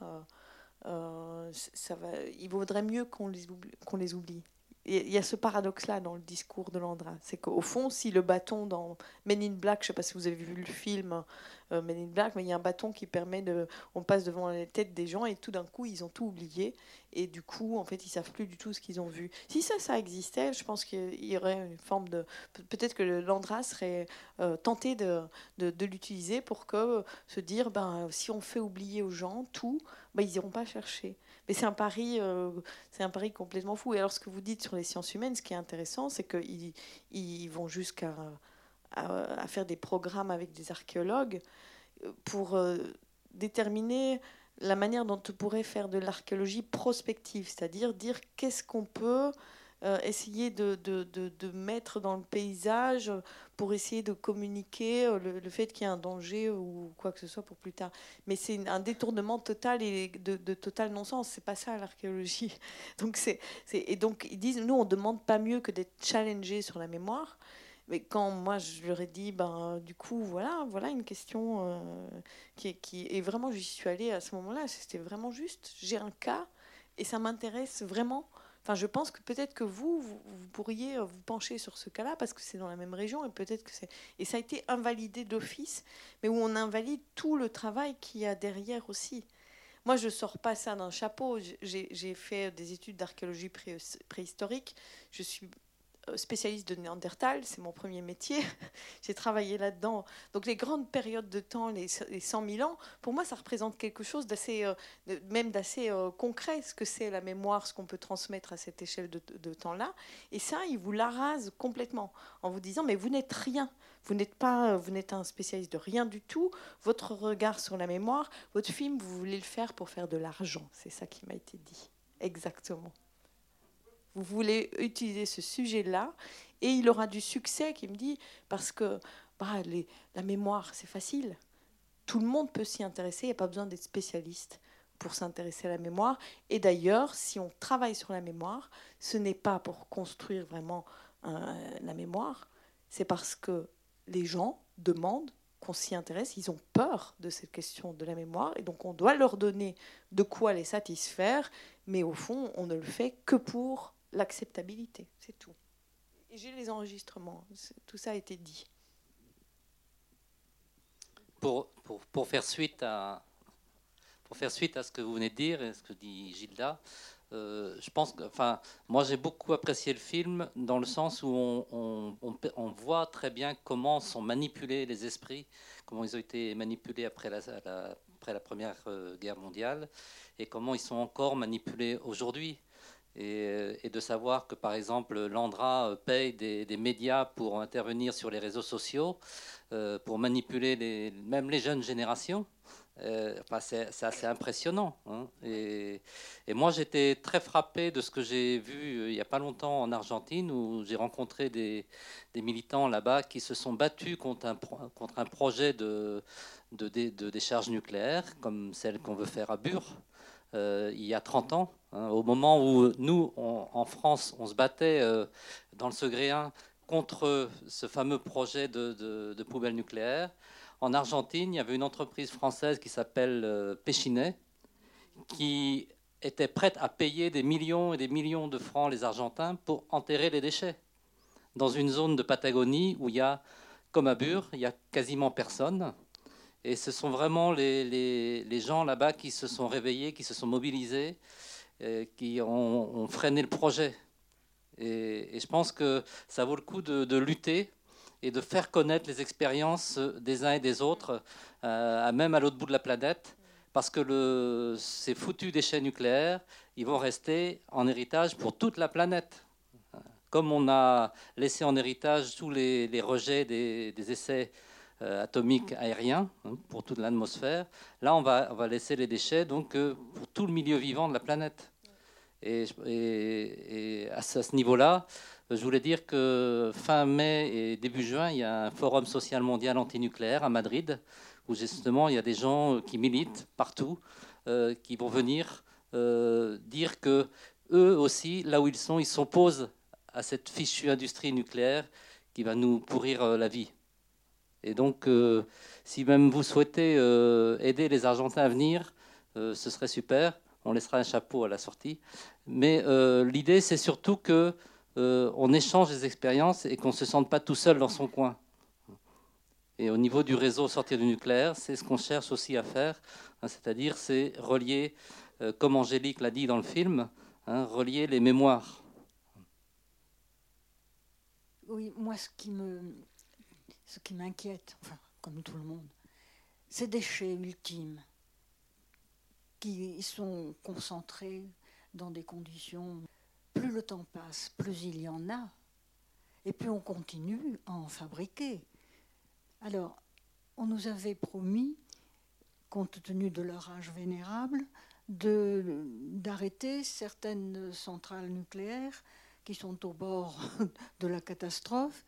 euh, ça va, il vaudrait mieux qu'on les, qu'on les oublie il y a ce paradoxe-là dans le discours de Landra. C'est qu'au fond, si le bâton dans Men in Black, je ne sais pas si vous avez vu le film euh, Men in Black, mais il y a un bâton qui permet de. On passe devant les têtes des gens et tout d'un coup, ils ont tout oublié. Et du coup, en fait, ils savent plus du tout ce qu'ils ont vu. Si ça, ça existait, je pense qu'il y aurait une forme de. Peut-être que Landra serait euh, tenté de, de, l'utiliser pour que se dire ben, si on fait oublier aux gens tout, ben, ils n'iront pas chercher. Mais c'est un pari, euh, c'est un pari complètement fou. Et alors, ce que vous dites sur les sciences humaines, ce qui est intéressant, c'est qu'ils ils vont jusqu'à faire des programmes avec des archéologues pour euh, déterminer la manière dont on pourrait faire de l'archéologie prospective, c'est-à-dire dire, qu'est-ce qu'on peut euh, essayer de, de, de, mettre dans le paysage pour essayer de communiquer euh, le, fait qu'il y a un danger ou quoi que ce soit pour plus tard. Mais c'est un détournement total et de, total non-sens. C'est pas ça l'archéologie. Donc c'est, et donc ils disent nous on demande pas mieux que d'être challengé sur la mémoire. Mais quand moi je leur ai dit, ben du coup voilà, voilà une question euh, qui, qui est vraiment, j'y suis allée à ce moment-là. C'était vraiment juste. J'ai un cas et ça m'intéresse vraiment Enfin, je pense que peut-être que vous, vous, pourriez euh, vous pencher sur ce cas-là parce que c'est dans la même région et peut-être que c'est et ça a été invalidé d'office, mais où on invalide tout le travail qu'il y a derrière aussi. Moi, je sors pas ça d'un chapeau. J'ai fait des études d'archéologie préhistorique. Je suis spécialiste de Néandertal, c'est mon premier métier. J'ai travaillé là-dedans. Donc les grandes périodes de temps, les, 100 000 ans, pour moi, ça représente quelque chose d'assez, euh, même d'assez euh, concret, ce que c'est la mémoire, ce qu'on peut transmettre à cette échelle de, temps-là. Et ça, il vous l'arrase complètement en vous disant, mais vous n'êtes rien. Vous n'êtes pas, vous n'êtes un spécialiste de rien du tout. Votre regard sur la mémoire, votre film, vous voulez le faire pour faire de l'argent. C'est ça qui m'a été dit. Exactement vous voulez utiliser ce sujet-là, et il aura du succès, qui me dit, parce que bah, la mémoire, c'est facile. Tout le monde peut s'y intéresser, il n'y a pas besoin d'être spécialiste pour s'intéresser à la mémoire. Et d'ailleurs, si on travaille sur la mémoire, ce n'est pas pour construire vraiment la mémoire, c'est parce que les gens demandent qu'on s'y intéresse, ils ont peur de cette question de la mémoire, et donc on doit leur donner de quoi les satisfaire, mais au fond, on ne le fait que pour l'acceptabilité, c'est tout. J'ai les enregistrements, tout ça a été dit. Pour, pour, pour, faire suite à, pour faire suite à ce que vous venez de dire et ce que dit Gilda, euh, je pense que, enfin, moi j'ai beaucoup apprécié le film dans le sens où on, on, on, voit très bien comment sont manipulés les esprits, comment ils ont été manipulés après la, après la Première euh, Guerre mondiale et comment ils sont encore manipulés aujourd'hui. Euh, et, de savoir que, par exemple, l'Andra euh, paye des, médias pour intervenir sur les réseaux sociaux, euh, pour manipuler même les jeunes générations. Euh, c'est assez impressionnant. Hein. Et, moi, j'étais très frappé de ce que j'ai vu il n'y a pas longtemps en Argentine, où j'ai rencontré des, militants là-bas qui se sont battus contre un, projet de, de, de, décharge nucléaire, comme celle qu'on veut faire à Bure, euh, il y a 30 ans, hein, au moment où nous, en France, on se battait dans le Segréen contre ce fameux projet de, de poubelle nucléaire. En Argentine, il y avait une entreprise française qui s'appelle euh, Péchinet, qui était prête à payer des millions et des millions de francs les Argentins pour enterrer les déchets dans une zone de Patagonie où il y a, comme à Bure, il y a quasiment personne. Et ce sont vraiment les, gens là-bas qui se sont réveillés, qui se sont mobilisés, euh, qui ont, freiné le projet. Et, je pense que ça vaut le coup de lutter et de faire connaître les expériences des uns et des autres, euh, même à l'autre bout de la planète, parce que le, ces foutus déchets nucléaires, ils vont rester en héritage pour toute la planète. Comme on a laissé en héritage tous les, rejets des, essais euh, atomiques aériens hein, pour toute l'atmosphère, là on va, on va laisser les déchets donc, euh, pour tout le milieu vivant de la planète. Et, à ce niveau-là, je voulais dire que fin mai et début juin, il y a un forum social mondial antinucléaire à Madrid, où justement il y a des gens qui militent partout, euh, qui vont venir dire que eux aussi, là où ils sont, ils s'opposent à cette fichue industrie nucléaire qui va nous pourrir la vie. Et donc, si même vous souhaitez aider les Argentins à venir, ce serait super. On laissera un chapeau à la sortie. Mais l'idée, c'est surtout que euh, on échange des expériences et qu'on ne se sente pas tout seul dans son coin. Et au niveau du réseau sortir du nucléaire, c'est ce qu'on cherche aussi à faire, hein, c'est-à-dire c'est relier, euh, comme Angélique l'a dit dans le film, hein, relier les mémoires. Oui, moi ce qui me, ce qui m'inquiète, enfin comme tout le monde, ces déchets ultimes qui sont concentrés dans des conditions plus le temps passe, plus il y en a, et plus on continue à en fabriquer. Alors, on nous avait promis, compte tenu de leur âge vénérable, d'arrêter certaines centrales nucléaires qui sont au bord de la catastrophe,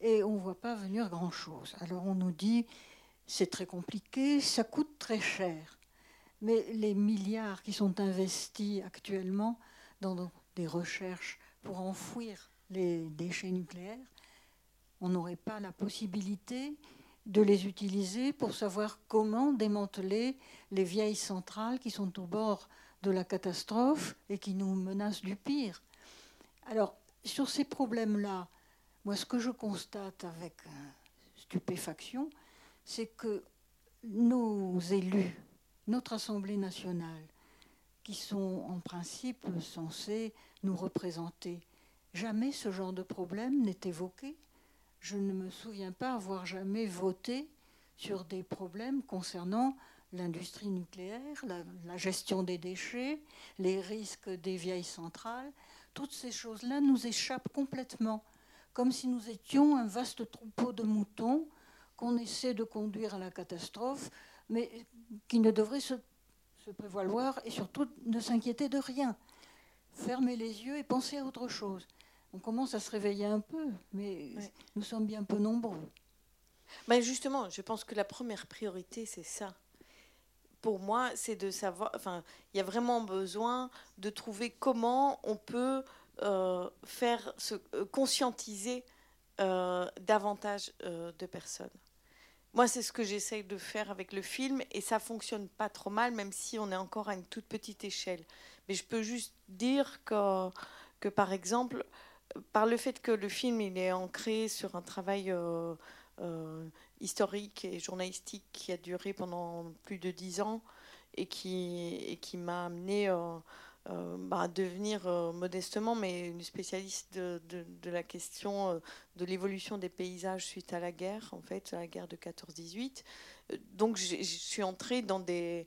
et on ne voit pas venir grand-chose. Alors on nous dit, c'est très compliqué, ça coûte très cher. Mais les milliards qui sont investis actuellement dans des recherches pour enfouir les déchets nucléaires, on n'aurait pas la possibilité de les utiliser pour savoir comment démanteler les vieilles centrales qui sont au bord de la catastrophe et qui nous menacent du pire. Alors, sur ces problèmes-là, moi, ce que je constate avec euh, stupéfaction, c'est que nos élus, notre Assemblée nationale, qui sont en principe censés nous représenter. Jamais ce genre de problème n'est évoqué. Je ne me souviens pas avoir jamais voté sur des problèmes concernant l'industrie nucléaire, la, gestion des déchets, les risques des vieilles centrales. Toutes ces choses-là nous échappent complètement, comme si nous étions un vaste troupeau de moutons qu'on essaie de conduire à la catastrophe, mais qui ne devrait se se prévaloir et surtout ne s'inquiéter de rien. Fermer les yeux et penser à autre chose. On commence à se réveiller un peu, mais nous sommes bien peu nombreux. Mais justement, je pense que la première priorité, c'est ça. Pour moi, c'est de savoir. Enfin, il y a vraiment besoin de trouver comment on peut faire se euh, conscientiser euh, davantage de personnes. Moi, c'est ce que j'essaye de faire avec le film et ça fonctionne pas trop mal, même si on est encore à une toute petite échelle. Mais je peux juste dire que, que par exemple, par le fait que le film il est ancré sur un travail euh, euh, historique et journalistique qui a duré pendant plus de dix ans et qui, et qui m'a amené euh, euh, bah, devenir euh, modestement, mais une spécialiste de, la question euh, de l'évolution des paysages suite à la guerre, en fait, à la guerre de 14-18. Donc je suis entrée dans des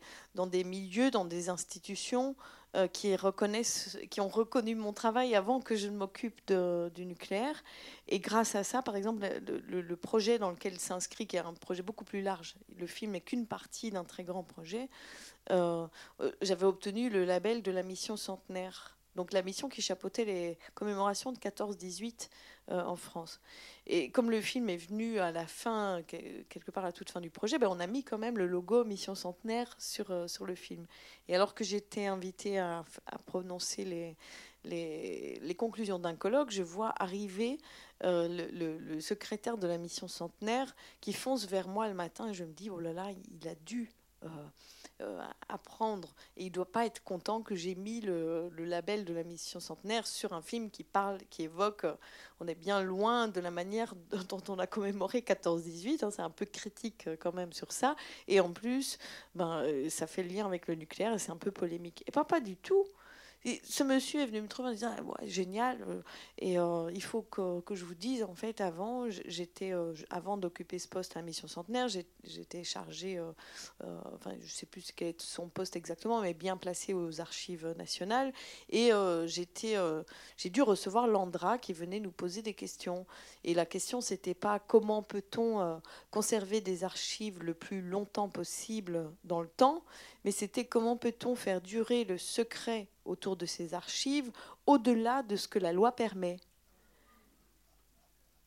milieux, dans des institutions euh, qui, reconnaissent, qui ont reconnu mon travail avant que je ne m'occupe du nucléaire. Et grâce à ça, par exemple, le, projet dans lequel s'inscrit, qui est un projet beaucoup plus large, le film n'est qu'une partie d'un très grand projet, euh, euh, j'avais obtenu le label de la mission centenaire. Donc la mission qui chapeautait les commémorations de 14-18 en France. Et comme le film est venu à la fin, quelque part à toute fin du projet, ben on a mis quand même le logo Mission Centenaire sur, euh, sur le film. Et alors que j'étais invitée à, prononcer les, les, conclusions d'un colloque, je vois arriver euh, le, le, secrétaire de la Mission Centenaire qui fonce vers moi le matin et je me dis, oh là là, il a dû... Euh, euh, apprendre. Et il ne doit pas être content que j'ai mis le, label de la mission centenaire sur un film qui parle, qui évoque. Euh, on est bien loin de la manière dont on a commémoré 14-18. Hein, c'est un peu critique euh, quand même sur ça. Et en plus, ben, ça fait le lien avec le nucléaire et c'est un peu polémique. Et pas, pas du tout ce monsieur est venu me trouver en disant ouais, génial euh, et euh, il faut que, je vous dise en fait avant j'étais euh, avant d'occuper ce poste à mission centenaire j'étais chargé enfin je sais plus quel est son poste exactement mais bien placé aux archives nationales et j'étais j'ai dû recevoir Landra qui venait nous poser des questions. Et la question c'était pas comment peut-on conserver des archives le plus longtemps possible dans le temps mais c'était comment peut-on faire durer le secret autour de ces archives au-delà de ce que la loi permet.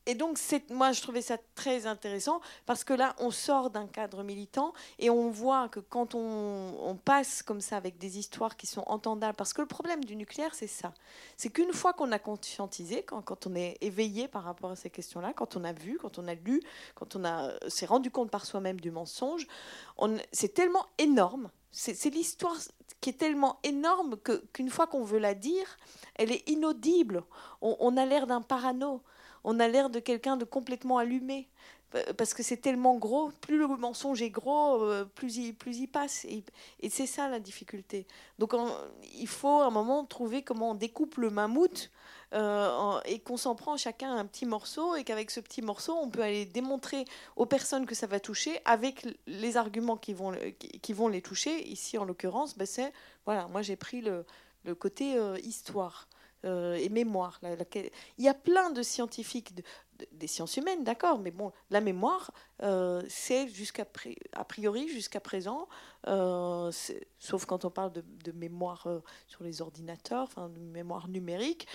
Et donc, moi, je trouvais ça très intéressant parce que là, on sort d'un cadre militant et on voit que quand on, passe comme ça avec des histoires qui sont entendables, parce que le problème du nucléaire, c'est ça. C'est qu'une fois qu'on a conscientisé, quand, quand, on est éveillé par rapport à ces questions-là, quand on a vu, quand on a lu, quand on s'est rendu compte par soi-même du mensonge, c'est tellement énorme c'est l'histoire qui est tellement énorme qu'une fois qu'on veut la dire, elle est inaudible. On, a l'air d'un parano. On a l'air de quelqu'un de complètement allumé. Parce que c'est tellement gros, plus le mensonge est gros, euh, plus il, plus il passe. Et, c'est ça la difficulté. Donc il faut à un moment trouver comment on découpe le mammouth euh, et qu'on s'en prend chacun un petit morceau et qu'avec ce petit morceau, on peut aller démontrer aux personnes que ça va toucher avec les arguments qui vont, qui, vont les toucher. Ici, en l'occurrence, ben, c'est, voilà, moi j'ai pris le, le côté euh, histoire. Euh, et mémoire. il y a plein de scientifiques, des sciences humaines, d'accord, mais bon, la mémoire, euh, c'est jusqu'à a priori jusqu'à présent, euh, sauf quand on parle de, mémoire euh, sur les ordinateurs, enfin de mémoire numérique,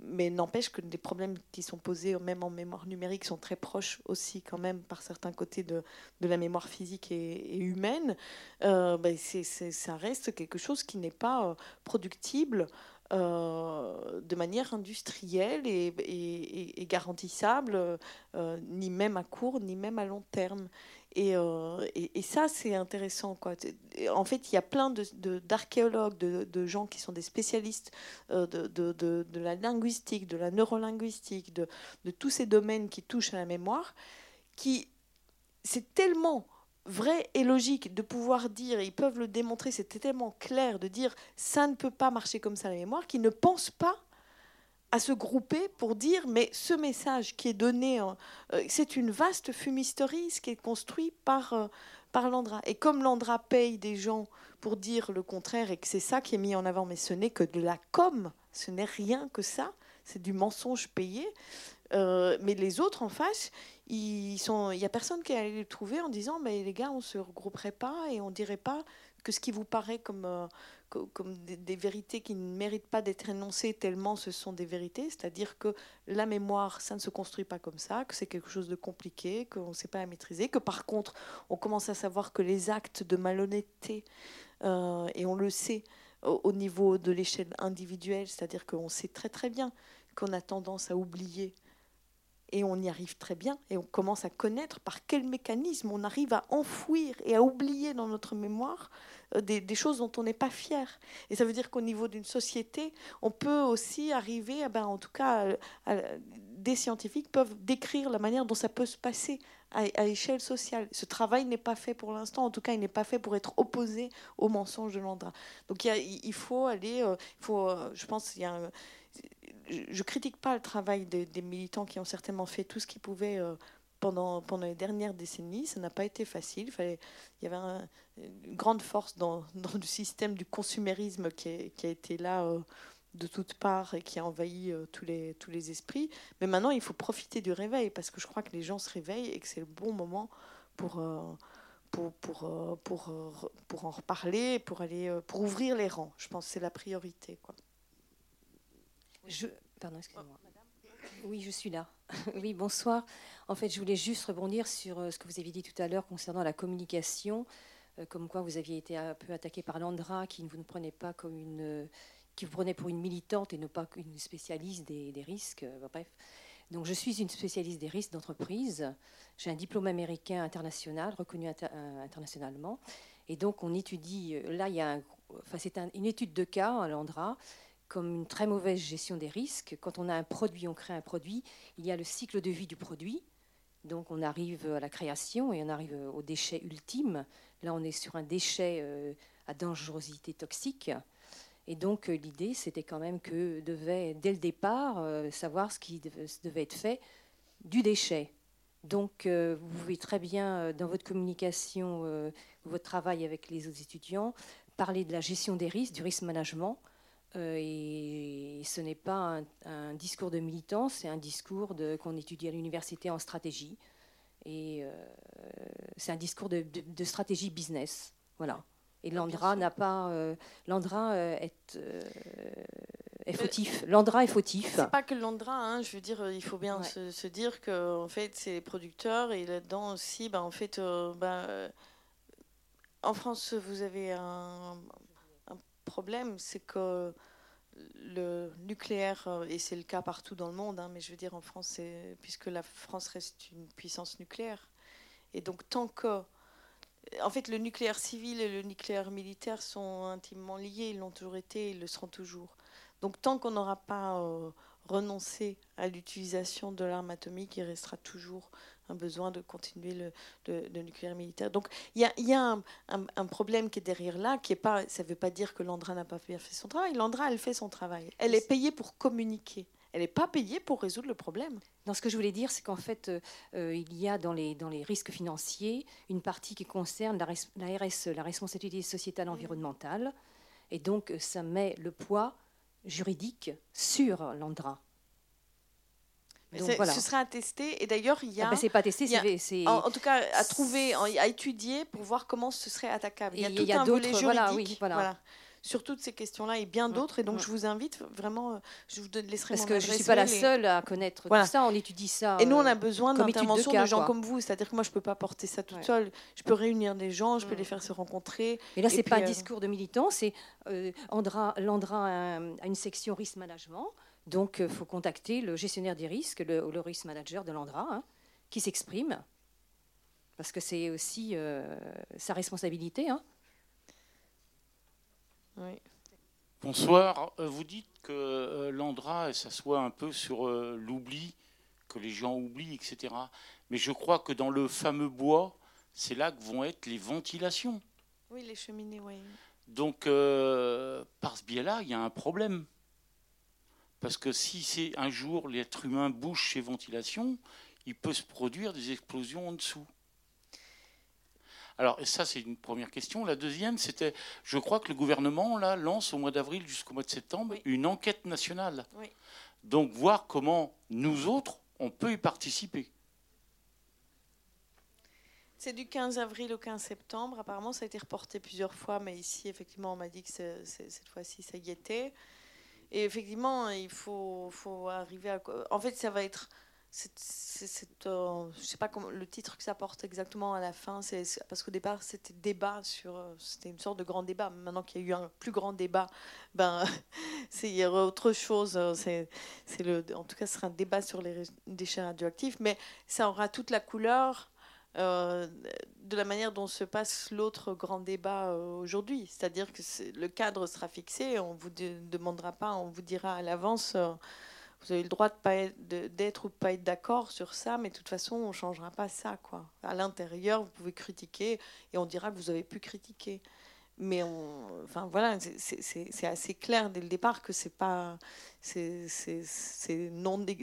mais n'empêche que les problèmes qui sont posés même en mémoire numérique sont très proches aussi quand même par certains côtés de, de la mémoire physique et, humaine. Ben ça reste quelque chose qui n'est pas productible. Euh, de manière industrielle et, garantissable, euh, ni même à court, ni même à long terme. Et, euh, ça, c'est intéressant. Quoi. En fait, il y a plein d'archéologues, de, de, gens qui sont des spécialistes de, de, la linguistique, de la neurolinguistique, de, tous ces domaines qui touchent à la mémoire, qui, c'est tellement vrai et logique de pouvoir dire, ils peuvent le démontrer, c'était tellement clair de dire ça ne peut pas marcher comme ça la mémoire, qu'ils ne pensent pas à se grouper pour dire mais ce message qui est donné, euh, c'est une vaste fumisterie, ce qui est construit par, euh, par Landra. Et comme Landra paye des gens pour dire le contraire et que c'est ça qui est mis en avant, mais ce n'est que de la com, ce n'est rien que ça, c'est du mensonge payé. Euh, mais les autres en face, il n'y a personne qui allait les trouver en disant mais les gars, on ne se regrouperait pas et on dirait pas que ce qui vous paraît comme, euh, des, vérités qui ne méritent pas d'être énoncées tellement ce sont des vérités, c'est-à-dire que la mémoire, ça ne se construit pas comme ça, que c'est quelque chose de compliqué, qu'on ne sait pas maîtriser, que par contre, on commence à savoir que les actes de malhonnêteté, euh, et on le sait au niveau de l'échelle individuelle, c'est-à-dire qu'on sait très très bien qu'on a tendance à oublier et on y arrive très bien, et on commence à connaître par quel mécanisme on arrive à enfouir et à oublier dans notre mémoire euh, des, choses dont on n'est pas fier. Et ça veut dire qu'au niveau d'une société, on peut aussi arriver, à, ben, en tout cas, des scientifiques peuvent décrire la manière dont ça peut se passer à, échelle sociale. Ce travail n'est pas fait pour l'instant, en tout cas, il n'est pas fait pour être opposé au mensonge de Landra. Donc il, faut aller, euh, il faut, euh, je pense, il y a je critique pas le travail des militants qui ont certainement fait tout ce qu'ils pouvaient euh, pendant, pendant les dernières décennies, ça n'a pas été facile. Il, y avait une grande force dans, dans, le système du consumérisme qui, a été là de toutes parts et qui a envahi tous, les, tous les esprits. Mais maintenant, il faut profiter du réveil parce que je crois que les gens se réveillent et que c'est le bon moment pour pour, pour, euh, pour, euh, pour en reparler, pour, aller, euh, pour ouvrir les rangs. Je pense que c'est la priorité. Je, pardon, excusez-moi. Oui, je suis là. Oui, bonsoir. En fait, je voulais juste rebondir sur ce que vous aviez dit tout à l'heure concernant la communication, comme quoi vous aviez été un peu attaqué par Landra, qui ne vous ne prenait pas comme une, qui vous prenait pour une militante et non pas une spécialiste des, des risques. Bref, donc, je suis une spécialiste des risques d'entreprise. J'ai un diplôme américain international, reconnu euh, internationalement. Et donc, on étudie, euh, là, il y a enfin, c'est une étude de cas à l'Andra, comme une très mauvaise gestion des risques. Quand on a un produit, on crée un produit, il y a le cycle de vie du produit. Donc, on arrive à la création et on arrive au déchet ultime. Là, on est sur un déchet euh, à dangerosité toxique. Et donc euh, l'idée, c'était quand même que devait, dès le départ, euh, savoir ce qui devait, être fait du déchet. Donc vous pouvez très bien, dans votre communication, votre travail avec les autres étudiants, parler de la gestion des risques, du risque management. Et ce n'est pas un, discours de militant, c'est un discours qu'on étudie à l'université en stratégie. Et c'est un discours de, de stratégie business. Voilà. Et Landra n'a pas. Euh, Landra euh, est, euh, est fautif. Landra est fautif. C'est pas que Landra, hein, je veux dire, il faut bien se, dire que en fait, c'est les producteurs et là-dedans aussi, bah, en fait, bah, en France, vous avez un problème, c'est que le nucléaire, et c'est le cas partout dans le monde, hein, mais je veux dire en France, puisque la France reste une puissance nucléaire, et donc tant que en fait, le nucléaire civil et le nucléaire militaire sont intimement liés. Ils l'ont toujours été, ils le seront toujours. Donc, tant qu'on n'aura pas euh, renoncé à l'utilisation de l'arme atomique, il restera toujours un besoin de continuer le, nucléaire militaire. Donc, il y a, un, problème qui est derrière là, qui est pas. Ça ne veut pas dire que l'Andra n'a pas bien fait son travail. L'Andra, elle fait son travail. Elle est payée pour communiquer elle n'est pas payée pour résoudre le problème. Dans ce que je voulais dire, c'est qu'en fait, euh, euh, il y a dans les, dans les risques financiers une partie qui concerne la, la RSE, la responsabilité sociétale environnementale, et donc euh, ça met le poids juridique sur l'ANDRA. Donc, voilà. Ce sera à tester. Et d'ailleurs, il y a. Ah ben, c'est pas testé, c'est. En, en, tout cas, à trouver, à étudier pour voir comment ce serait attaquable. Il y a tout un volet juridique. Voilà, oui, voilà. voilà sur toutes ces questions-là et bien d'autres. Et donc, je vous invite vraiment, euh, je vous laisserai Parce que je ne suis pas la seule à connaître tout ça, on étudie ça. Et nous, on a euh, besoin d'intervention de, gens comme vous. C'est-à-dire que moi, je ne peux pas porter ça toute seule. Je peux réunir des gens, je peux mm. les faire se rencontrer. Mais là, ce n'est pas un euh, discours de militant, c'est Andra, Landra a, une section risque management. Donc, il faut contacter le gestionnaire des risques, le, le risk manager de l'Andra, hein, qui s'exprime. Parce que c'est aussi sa responsabilité. Hein. Bonsoir. Euh, vous dites que euh, l'Andra s'assoit un peu sur euh, l'oubli, que les gens oublient, etc. Mais je crois que dans le fameux bois, c'est là que vont être les ventilations. Oui, les cheminées, oui. Donc, par ce biais-là, il y a un problème. Parce que si c'est un jour l'être humain bouge ses ventilations, il peut se produire des explosions en dessous. Alors, ça, c'est une première question. La deuxième, c'était, je crois que le gouvernement là, lance au mois d'avril jusqu'au mois de septembre une enquête nationale. Donc, voir comment nous autres, on peut y participer. C'est du 15 avril au 15 septembre. Apparemment, ça a été reporté plusieurs fois, mais ici, effectivement, on m'a dit que cette fois-ci, ça y était. Et effectivement, il faut, faut arriver à. En fait, ça va être c'est, euh, je sais pas comment le titre que ça porte exactement à la fin, c'est parce qu'au départ c'était débat sur, euh, c'était une sorte de grand débat. Maintenant qu'il y a eu un plus grand débat, ben c'est il y aura autre chose. Euh, c'est, le, en tout cas, ce sera un débat sur les déchets radioactifs, mais ça aura toute la couleur. de la manière dont se passe l'autre grand débat aujourd'hui. C'est-à-dire que le cadre sera fixé, on vous demandera pas, on vous dira à l'avance vous avez le droit d'être ou pas être d'accord sur ça, mais de toute façon, on ne changera pas ça. Quoi. À l'intérieur, vous pouvez critiquer et on dira que vous avez pu critiquer. Mais enfin, voilà, c'est assez clair dès le départ que c'est pas. il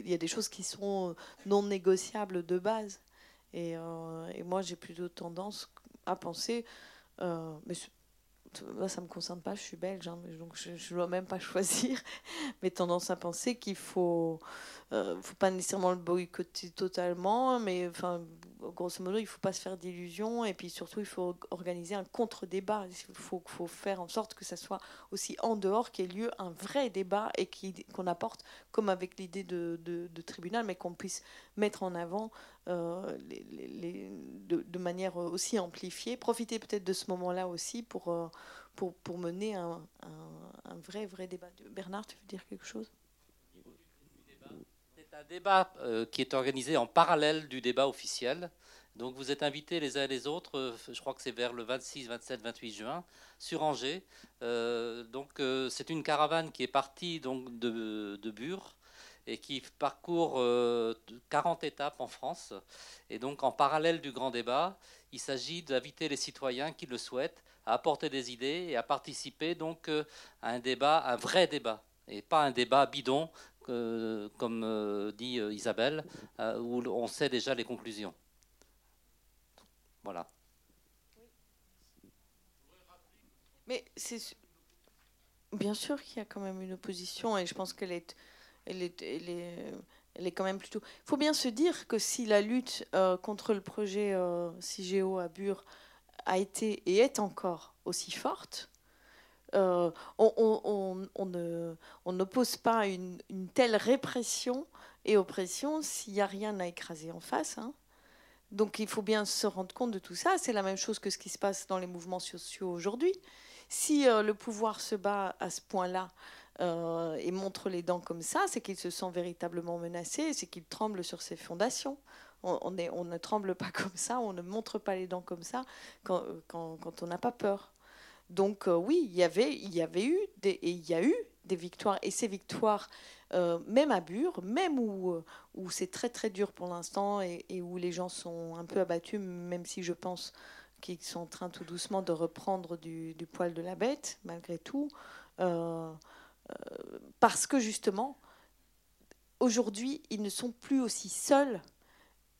y a des choses qui sont non négociables de base. Et, et moi, j'ai plutôt tendance à penser, mais ça ne me concerne pas, je suis belge, hein, donc je ne dois même pas choisir, mais tendance à penser qu'il faut, euh, faut pas nécessairement le boycotter totalement, mais enfin, grosso modo, il ne faut pas se faire d'illusions, et puis surtout, il faut organiser un contre-débat. Il faut, faire en sorte que ça soit aussi en dehors, qu'il y ait lieu un vrai débat, et qu'on apporte, comme avec l'idée de, de, tribunal, mais qu'on puisse mettre en avant euh, les, de, manière aussi amplifiée. Profiter peut-être de ce moment-là aussi pour, euh, mener un, un, vrai, vrai débat. Bernard, tu veux dire quelque chose? C'est un débat euh, qui est organisé en parallèle du débat officiel. Donc vous êtes invités les uns et les autres, je crois que c'est vers le 26, 27, 28 juin, sur Angers. donc c'est une caravane qui est partie donc de, de Bure et qui parcourt 40 euh, étapes en France. Et donc, en parallèle du grand débat, il s'agit d'inviter les citoyens qui le souhaitent à apporter des idées et à participer donc euh, à un débat, un vrai débat, et pas un débat bidon, comme euh, dit Isabelle, où on sait déjà les conclusions. Voilà. Mais c'est bien sûr qu'il y a quand même une opposition et je pense qu'elle est elle est, elle est, quand même plutôt. Il faut bien se dire que si la lutte euh, contre le projet euh, CIGEO à Bure a été et est encore aussi forte, euh, on, on, n'oppose pas une, une, telle répression et oppression s'il n'y a rien à écraser en face. Hein. Donc il faut bien se rendre compte de tout ça. C'est la même chose que ce qui se passe dans les mouvements sociaux aujourd'hui. Si le pouvoir se bat à ce point-là, euh, et montre les dents comme ça, c'est qu'il se sent véritablement menacé, c'est qu'il tremble sur ses fondations. On, ne tremble pas comme ça, on ne montre pas les dents comme ça quand on n'a pas peur. Donc euh, oui, il y avait, eu des, a eu des victoires et ces victoires, euh, même à Bure, même où, où c'est très très dur pour l'instant et, où les gens sont un peu abattus, même si je pense qu'ils sont en train tout doucement de reprendre du, poil de la bête malgré tout. Euh, euh, parce que justement, aujourd'hui, ils ne sont plus aussi seuls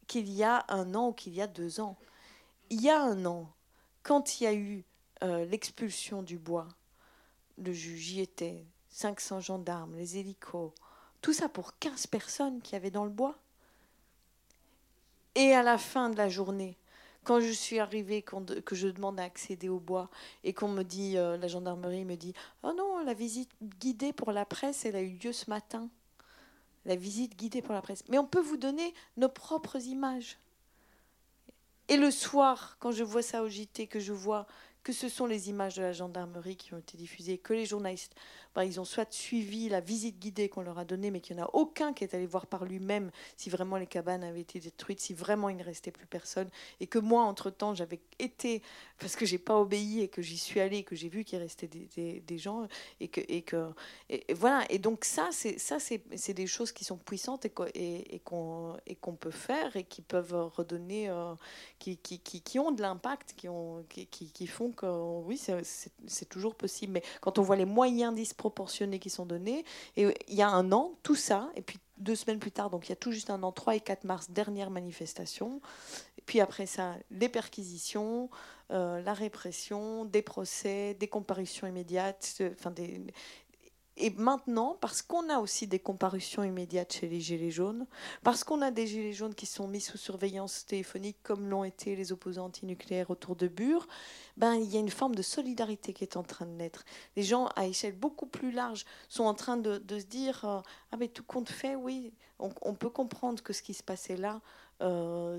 qu'il y a un an ou qu'il y a deux ans. Il y a un an, quand il y a eu euh, l'expulsion du bois, le juge y était, 500 gendarmes, les hélicos, tout ça pour 15 personnes qui avaient dans le bois. Et à la fin de la journée, quand je suis arrivée, que je demande à accéder au bois et qu'on me dit, euh, la gendarmerie me dit, oh non, la visite guidée pour la presse, elle a eu lieu ce matin. La visite guidée pour la presse. Mais on peut vous donner nos propres images. Et le soir, quand je vois ça au JT, que je vois que ce sont les images de la gendarmerie qui ont été diffusées, que les journalistes, ben, ils ont soit suivi la visite guidée qu'on leur a donnée, mais qu'il n'y en a aucun qui est allé voir par lui-même si vraiment les cabanes avaient été détruites, si vraiment il ne restait plus personne, et que moi, entre-temps, j'avais été, parce que j'ai pas obéi et que j'y suis allée, et que j'ai vu qu'il restait des, gens, et que, et que et, voilà. Et donc ça, c'est ça, c'est des choses qui sont puissantes et, qu'on et qu'on peut faire et qui peuvent redonner, euh, qui, qui, qui, qui, ont de l'impact, qui, ont, qui, qui font que oui, c'est toujours possible. Mais quand on voit les moyens disproportionnés qui sont donnés, et il y a un an, tout ça, et puis deux semaines plus tard, donc il y a tout juste un an, 3 et 4 mars, dernière manifestation. Et puis après ça, les perquisitions, euh, la répression, des procès, des comparutions immédiates, enfin des, et maintenant, parce qu'on a aussi des comparutions immédiates chez les Gilets jaunes, parce qu'on a des Gilets jaunes qui sont mis sous surveillance téléphonique, comme l'ont été les opposants antinucléaires autour de Bure, ben, il y a une forme de solidarité qui est en train de naître. Les gens, à échelle beaucoup plus large, sont en train de, se dire euh, Ah, mais tout compte fait, oui, on, on, peut comprendre que ce qui se passait là, euh,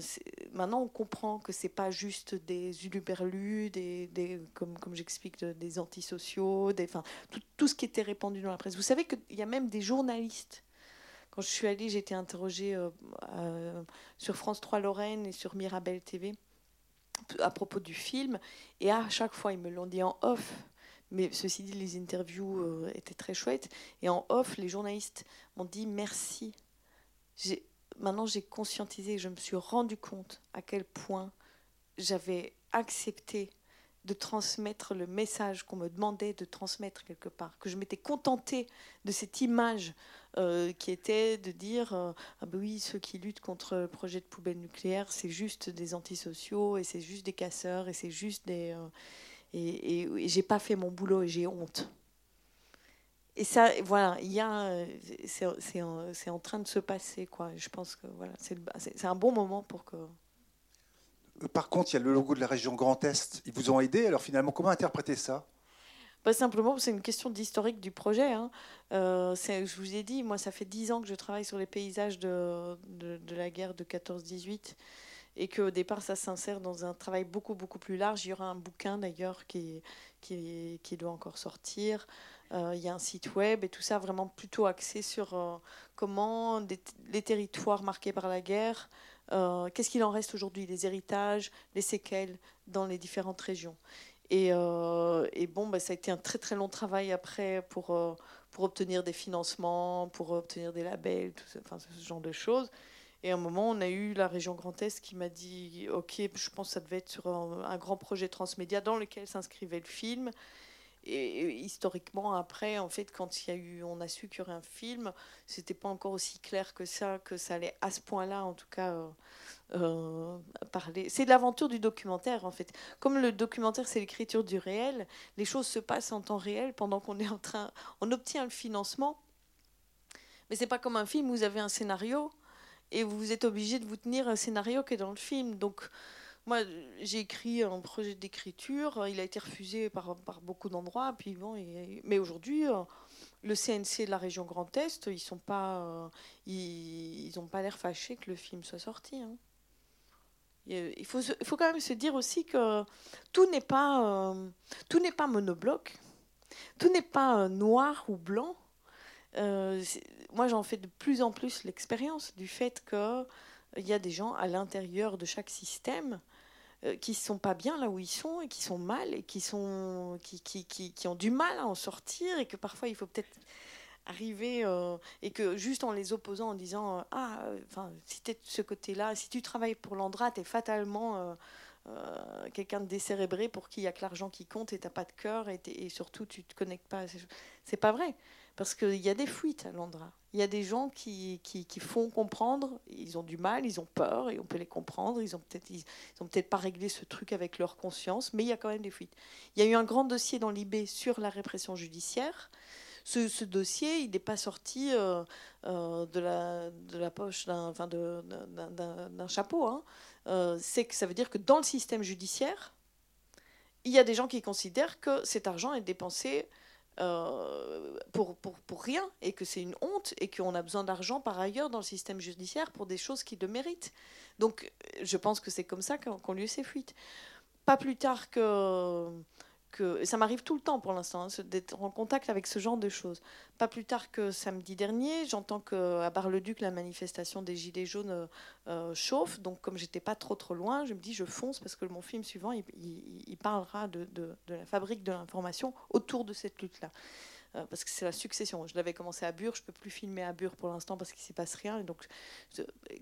maintenant, on comprend que c'est pas juste des uluberlus, des, comme, comme j'explique, des antisociaux, enfin, tout, tout, ce qui était répandu dans la presse. Vous savez qu'il y a même des journalistes. Quand je suis allée, j'ai été interrogée euh, euh, sur France 3 Lorraine et sur Mirabel TV à propos du film. Et à chaque fois, ils me l'ont dit en off. Mais ceci dit, les interviews étaient très chouettes. Et en off, les journalistes m'ont dit merci. Maintenant j'ai conscientisé, je me suis rendu compte à quel point j'avais accepté de transmettre le message qu'on me demandait de transmettre quelque part, que je m'étais contentée de cette image euh, qui était de dire euh, ah ben oui ceux qui luttent contre le projet de poubelle nucléaire c'est juste des antisociaux et c'est juste des casseurs et c'est juste des euh, et, et, j'ai pas fait mon boulot et j'ai honte et ça voilà il y a c'est en, en, train de se passer quoi je pense que voilà c'est un bon moment pour que par contre, il y a le logo de la région Grand Est. Ils vous ont aidé. Alors finalement, comment interpréter ça? Pas simplement, c'est une question d'historique du projet. Hein. Euh, je vous ai dit, moi, ça fait dix ans que je travaille sur les paysages de, de, la guerre de 14-18 et qu'au départ, ça s'insère dans un travail beaucoup, beaucoup plus large. Il y aura un bouquin d'ailleurs qui, qui, qui, doit encore sortir. Euh, il y a un site web et tout ça vraiment plutôt axé sur euh, comment les territoires marqués par la guerre, qu'est-ce qu'il en reste aujourd'hui, les héritages, les séquelles dans les différentes régions. Euh, et, bon, bah, ça a été un très très long travail après pour, euh, pour obtenir des financements, pour obtenir des labels, enfin, ce genre de choses. Et à un moment, on a eu la région Grand Est qui m'a dit Ok, je pense que ça devait être sur un grand projet transmédia dans lequel s'inscrivait le film. Et, historiquement, après, en fait, quand il y a eu, on a su qu'il y aurait un film, c'était pas encore aussi clair que ça, que ça allait à ce point-là, en tout cas, euh, euh, parler. C'est l'aventure du documentaire, en fait. Comme le documentaire, c'est l'écriture du réel, les choses se passent en temps réel pendant qu'on est en train, on obtient le financement. Mais c'est pas comme un film vous avez un scénario et vous êtes obligé de vous tenir un scénario qui est dans le film. Donc moi, j'ai écrit un projet d'écriture, il a été refusé par, par beaucoup d'endroits, puis bon, mais aujourd'hui, euh, le CNC de la région Grand Est, ils sont pas, euh, ils, pas l'air fâchés que le film soit sorti. Hein. Il faut, il faut quand même se dire aussi que tout n'est pas, euh, tout n'est pas monobloc, tout n'est pas noir ou blanc. moi, j'en fais de plus en plus l'expérience du fait qu'il y a des gens à l'intérieur de chaque système euh, qui sont pas bien là où ils sont et qui sont mal et qui sont qui, qui, qui, ont du mal à en sortir et que parfois il faut peut-être arriver euh, et que juste en les opposant en disant euh, ah enfin si tu es de ce côté-là si tu travailles pour l'Andra tu es fatalement quelqu'un de décérébré pour qui il y a que l'argent qui compte et t'as pas de cœur et, et, surtout tu te connectes pas c'est pas vrai parce qu'il y a des fuites à Londres. Il y a des gens qui, qui, font comprendre, ils ont du mal, ils ont peur, et on peut les comprendre. Ils n'ont peut-être ils, peut-être pas réglé ce truc avec leur conscience, mais il y a quand même des fuites. Il y a eu un grand dossier dans l'IB sur la répression judiciaire. Ce, dossier, il n'est pas sorti euh, euh, de, la, de la poche d'un enfin chapeau. Hein. Euh, c'est que ça veut dire que dans le système judiciaire, il y a des gens qui considèrent que cet argent est dépensé euh, pour, rien et que c'est une honte et qu'on a besoin d'argent par ailleurs dans le système judiciaire pour des choses qui le méritent. Donc je pense que c'est comme ça qu'on lui ces fuites. Pas plus tard que ça m'arrive tout le temps pour l'instant hein, d'être en contact avec ce genre de choses. Pas plus tard que samedi dernier, j'entends qu'à Bar-le-Duc la manifestation des gilets jaunes euh, euh, chauffe. Donc comme j'étais pas trop trop loin, je me dis je fonce parce que mon film suivant il, parlera de, la fabrique de l'information autour de cette lutte là. Euh, parce que c'est la succession. Je l'avais commencé à Bure, je peux plus filmer à Bure pour l'instant parce qu'il s'y passe rien. Et donc,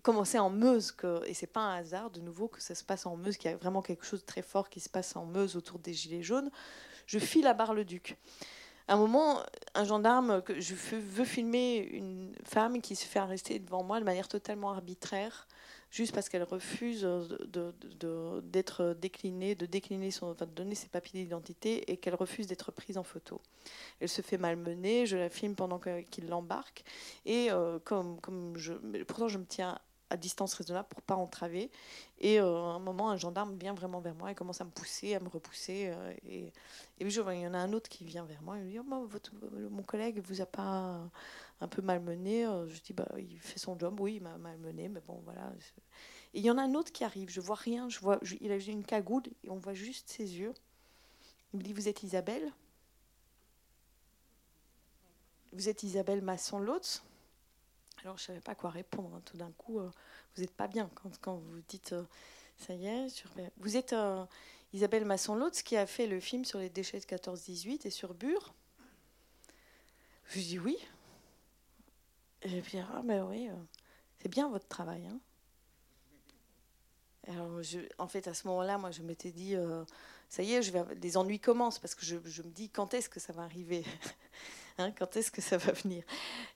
commencer en Meuse, que, et c'est pas un hasard de nouveau que ça se passe en Meuse, qu'il y a vraiment quelque chose de très fort qui se passe en Meuse autour des Gilets jaunes. Je file à Bar-le-Duc. À un moment, un gendarme, que je veux filmer une femme qui se fait arrêter devant moi de manière totalement arbitraire juste parce qu'elle refuse d'être déclinée, de décliner son, de donner ses papiers d'identité et qu'elle refuse d'être prise en photo. Elle se fait malmener, je la filme pendant qu'il l'embarque et euh, comme, comme je, pourtant je me tiens à distance raisonnable pour pas entraver. Et euh, à un moment, un gendarme vient vraiment vers moi et commence à me pousser, à me repousser. Euh, et, et puis il y en a un autre qui vient vers moi et me dit oh, votre, Mon collègue vous a pas un peu malmené euh, Je dis bah, Il fait son job, oui, il m'a malmené, mais bon, voilà. Et il y en a un autre qui arrive, je vois rien, je vois, il a une cagoule et on voit juste ses yeux. Il me dit Vous êtes Isabelle? Vous êtes Isabelle Masson-Lotz? Alors je ne savais pas quoi répondre. Tout d'un coup, euh, vous n'êtes pas bien quand, quand vous dites euh, ça y est. Vous êtes euh, Isabelle Masson-Lotz qui a fait le film sur les déchets de 14-18 et sur Bure. Je dis oui. Et puis, ah ben oui, c'est bien votre travail. Hein. Alors, en fait, à ce moment-là, moi, je m'étais dit, ça y est, les ennuis commencent parce que je me dis, quand est-ce que ça va arriver? Hein, Quand est-ce que ça va venir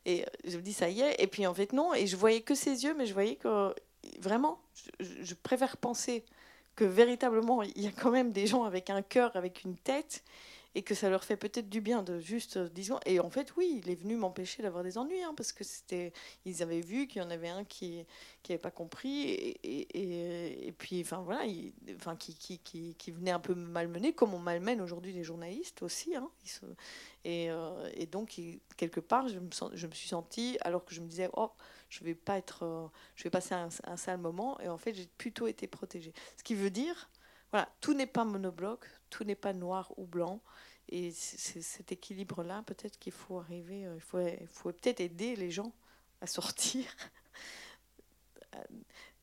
Et je me dis, ça y est. Et puis, en fait, non. Et je voyais que ses yeux, mais je voyais que vraiment, je, je préfère penser que véritablement, il y a quand même des gens avec un cœur, avec une tête, et que ça leur fait peut-être du bien de juste, euh, disons. Et en fait, oui, il est venu m'empêcher d'avoir des ennuis, hein, parce que c'était, ils avaient vu qu'il y en avait un qui qui n'avait pas compris, et, et, puis, enfin voilà, il, enfin qui, qui, qui, venait un peu malmener, comme on malmène aujourd'hui les journalistes aussi. Hein, et, euh, et, donc, quelque part, je me, je me suis sentie, alors que je me disais, oh, je vais pas être, euh, je vais passer un, un sale moment, et en fait, j'ai plutôt été protégée. Ce qui veut dire, voilà, tout n'est pas monobloc, tout n'est pas noir ou blanc. Et c'est cet équilibre-là, peut-être qu'il faut arriver, euh, il faut, peut-être aider les gens à sortir, à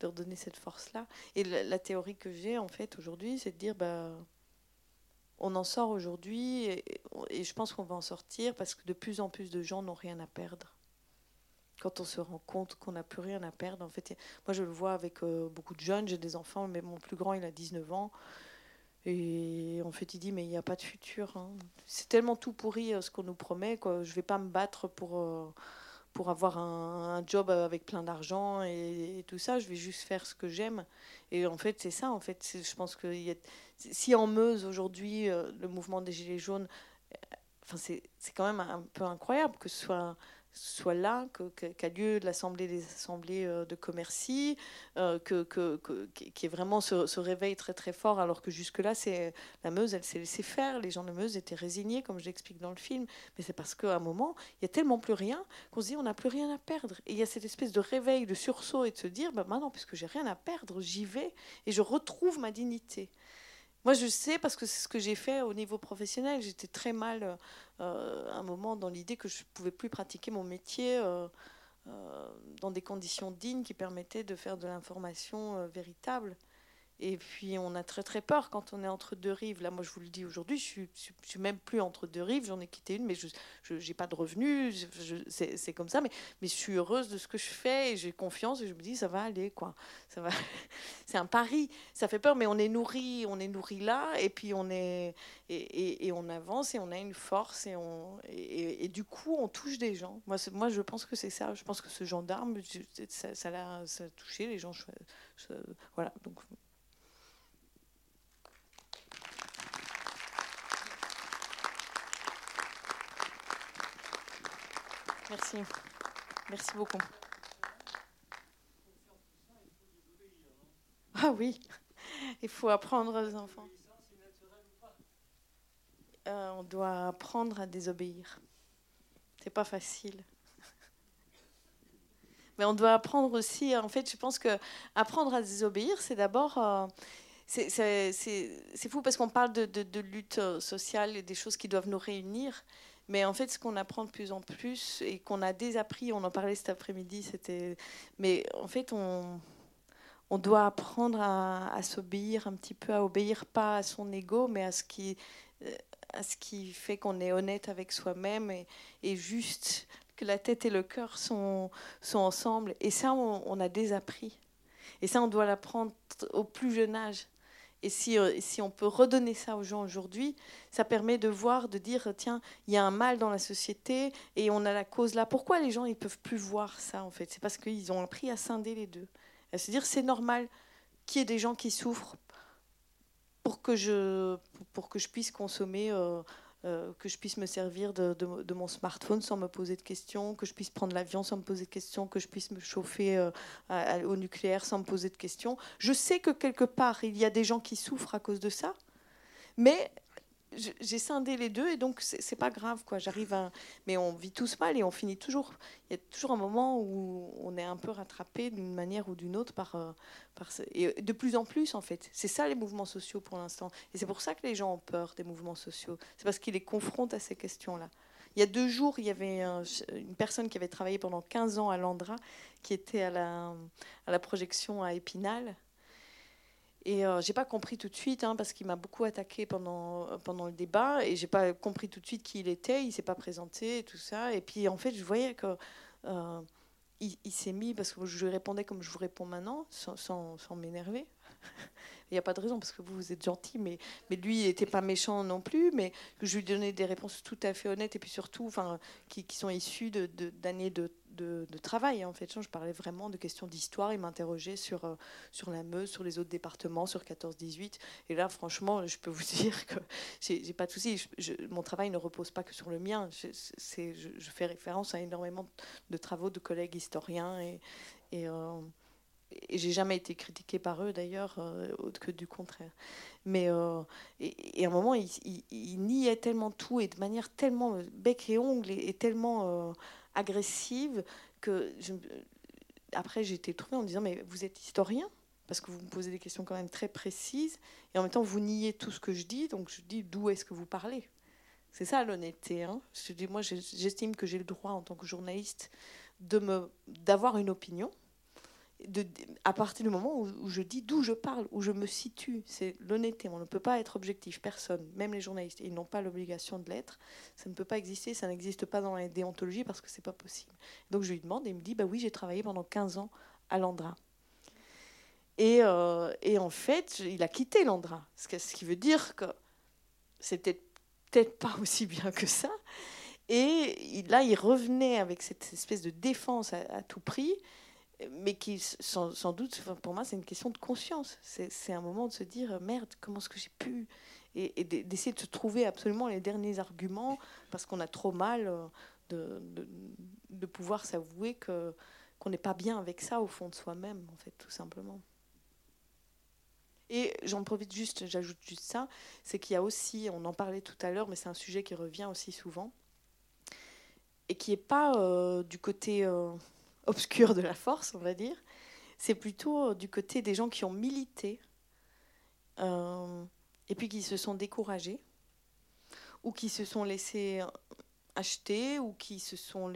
leur donner cette force-là. Et la, théorie que j'ai, en fait, aujourd'hui, c'est de dire, bah, on en sort aujourd'hui, et, et, je pense qu'on va en sortir parce que de plus en plus de gens n'ont rien à perdre. Quand on se rend compte qu'on n'a plus rien à perdre, en fait, moi je le vois avec euh, beaucoup de jeunes, j'ai des enfants, mais mon plus grand, il a 19 ans. Et en fait, il dit, mais il n'y a pas de futur. Hein. C'est tellement tout pourri euh, ce qu'on nous promet. Quoi. Je ne vais pas me battre pour, euh, pour avoir un, job avec plein d'argent et, tout ça. Je vais juste faire ce que j'aime. Et en fait, c'est ça. En fait, je pense que si en Meuse, aujourd'hui, euh, le mouvement des Gilets jaunes, enfin, c'est quand même un peu incroyable que ce soit soit là, qu'a lieu l'Assemblée des assemblées euh, de commercy, euh, que, que, qui est vraiment ce, réveil très très fort, alors que jusque-là, c'est la Meuse, elle s'est laissée faire. Les gens de Meuse étaient résignés, comme je l'explique dans le film. Mais c'est parce qu'à un moment, il y a tellement plus rien qu'on se dit on n'a plus rien à perdre. Et il y a cette espèce de réveil, de sursaut et de se dire bah, maintenant, puisque j'ai rien à perdre, j'y vais et je retrouve ma dignité. Moi, je sais parce que c'est ce que j'ai fait au niveau professionnel. J'étais très mal euh, un moment dans l'idée que je ne pouvais plus pratiquer mon métier euh, euh, dans des conditions dignes qui permettaient de faire de l'information véritable. Et puis on a très très peur quand on est entre deux rives. Là, moi je vous le dis aujourd'hui, je suis, suis même plus entre deux rives. J'en ai quitté une, mais je n'ai pas de revenus. C'est comme ça, mais, mais je suis heureuse de ce que je fais et j'ai confiance et je me dis ça va aller quoi. Ça va. C'est un pari. Ça fait peur, mais on est nourri, on est nourri là et puis on est et, et, on avance et on a une force et on et, du coup on touche des gens. Moi, moi je pense que c'est ça. Je pense que ce gendarme, ça, ça l'a touché les gens. voilà donc. Merci. Merci beaucoup. Ah oui, il faut apprendre aux enfants. Euh, on doit apprendre à désobéir. C'est pas facile. Mais on doit apprendre aussi, en fait, je pense que apprendre à désobéir, c'est d'abord. Euh, c'est fou parce qu'on parle de, de, lutte sociale et des choses qui doivent nous réunir. Mais en fait, ce qu'on apprend de plus en plus et qu'on a désappris, on en parlait cet après-midi, c'était. Mais en fait, on, doit apprendre à, s'obéir un petit peu, à obéir pas à son ego, mais à ce qui, euh, à ce qui fait qu'on est honnête avec soi-même et, juste que la tête et le cœur sont, sont ensemble. Et ça, on a désappris. Et ça, on doit l'apprendre au plus jeune âge. Et si, euh, si on peut redonner ça aux gens aujourd'hui, ça permet de voir, de dire, tiens, il y a un mal dans la société et on a la cause là. Pourquoi les gens ne peuvent plus voir ça, en fait? C'est parce qu'ils ont appris à scinder les deux. À se dire, c'est normal qu'il y ait des gens qui souffrent pour que je, pour que je puisse consommer euh, euh, que je puisse me servir de, mon smartphone sans me poser de questions, que je puisse prendre l'avion sans me poser de questions, que je puisse me chauffer euh, au nucléaire sans me poser de questions. Je sais que quelque part, il y a des gens qui souffrent à cause de ça, mais j'ai scindé les deux et donc c'est pas grave quoi. J'arrive à, mais on vit tous mal et on finit toujours. Il y a toujours un moment où on est un peu rattrapé d'une manière ou d'une autre par, euh, par et de plus en plus en fait. C'est ça les mouvements sociaux pour l'instant et c'est pour ça que les gens ont peur des mouvements sociaux. C'est parce qu'ils les confrontent à ces questions-là. Il y a deux jours, il y avait une personne qui avait travaillé pendant 15 ans à Landra, qui était à la, à la projection à Épinal, et euh, j'ai pas compris tout de suite, hein, parce qu'il m'a beaucoup attaqué pendant, pendant le débat, et j'ai pas compris tout de suite qui il était, il s'est pas présenté, tout ça. Et puis en fait, je voyais que euh, il, s'est mis, parce que je lui répondais comme je vous réponds maintenant, sans, sans, m'énerver. Il n'y a pas de raison parce que vous, vous êtes gentil, mais, mais lui, il n'était pas méchant non plus, mais je lui donnais des réponses tout à fait honnêtes et puis surtout qui, qui sont issues d'années de, de, de, travail. En fait, je parlais vraiment de questions d'histoire. Il m'interrogeait sur, euh, sur la Meuse, sur les autres départements, sur 14-18. Et là, franchement, je peux vous dire que j'ai pas de souci. mon travail ne repose pas que sur le mien. Je, fais référence à énormément de travaux de collègues historiens et, et euh, et j'ai jamais été critiquée par eux d'ailleurs, euh, que du contraire. Mais euh, et, à un moment, ils il, niaient tellement tout et de manière tellement euh, bec et ongle et, tellement agressive que après j'ai été trouvée en disant mais vous êtes historien? Parce que vous me posez des questions quand même très précises et en même temps vous niez tout ce que je dis donc je dis d'où est-ce que vous parlez? C'est ça l'honnêteté hein. je dis moi j'estime que j'ai le droit en tant que journaliste de me d'avoir une opinion à partir du moment où, je dis d'où je parle, où je me situe, c'est l'honnêteté. On ne peut pas être objectif, personne, même les journalistes, ils n'ont pas l'obligation de l'être. Ça ne peut pas exister, ça n'existe pas dans la déontologie parce que c'est pas possible. Donc je lui demande et il me dit bah oui, j'ai travaillé pendant 15 ans à Landra. Et, euh, et en fait, il a quitté Landra, ce qui veut dire que c'était peut-être pas aussi bien que ça. Et là, il revenait avec cette espèce de défense à tout prix mais qui, sans, doute, pour moi, c'est une question de conscience. C'est un moment de se dire merde, comment est-ce que j'ai pu Et, d'essayer de se trouver absolument les derniers arguments parce qu'on a trop mal euh, de, de, de pouvoir s'avouer que qu'on n'est pas bien avec ça au fond de soi-même, en fait, tout simplement. Et j'en profite juste, j'ajoute juste ça, c'est qu'il y a aussi, on en parlait tout à l'heure, mais c'est un sujet qui revient aussi souvent, et qui n'est pas euh, du côté euh, obscur de la force, on va dire. C'est plutôt euh, du côté des gens qui ont milité euh, et puis qui se sont découragés ou qui se sont laissés euh, acheter ou qui se sont,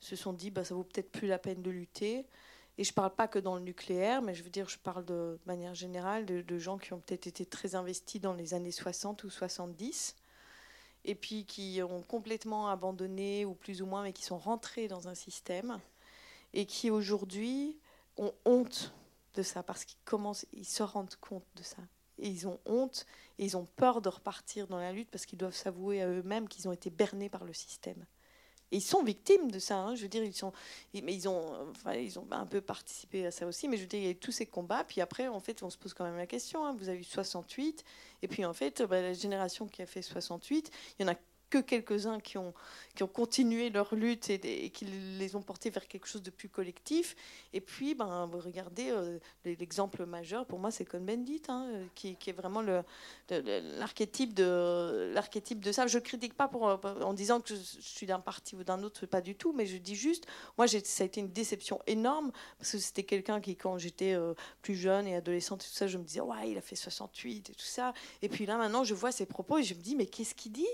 se sont dit bah, ça vaut peut-être plus la peine de lutter. Et je ne parle pas que dans le nucléaire, mais je veux dire, je parle de, manière générale de, de gens qui ont peut-être été très investis dans les années 60 ou 70 et puis qui ont complètement abandonné, ou plus ou moins, mais qui sont rentrés dans un système et qui aujourd'hui ont honte de ça parce qu'ils commencent, ils se rendent compte de ça. Et ils ont honte et ils ont peur de repartir dans la lutte parce qu'ils doivent s'avouer à eux-mêmes qu'ils ont été bernés par le système. Et ils sont victimes de ça. Hein. Je veux dire, ils sont, mais ils ont, enfin, ils ont un peu participé à ça aussi. Mais je veux dire, il y a eu tous ces combats. Puis après, en fait, on se pose quand même la question. Hein. Vous avez eu 68, et puis en fait, bah, la génération qui a fait 68, il y en a que quelques-uns qui ont, qui ont continué leur lutte et, qui les ont portés vers quelque chose de plus collectif. Et puis, ben, vous regardez euh, l'exemple majeur, pour moi, c'est Cohn-Bendit, hein, qui, qui, est vraiment l'archétype de, l'archétype de ça. Je ne critique pas en disant que je, suis d'un parti ou d'un autre, pas du tout, mais je dis juste, moi, ça a été une déception énorme, parce que c'était quelqu'un qui, quand j'étais euh, plus jeune et adolescente tout ça, je me disais, ouais, il a fait 68 et tout ça. Et puis là, maintenant, je vois ses propos et je me dis, mais qu'est-ce qu'il dit?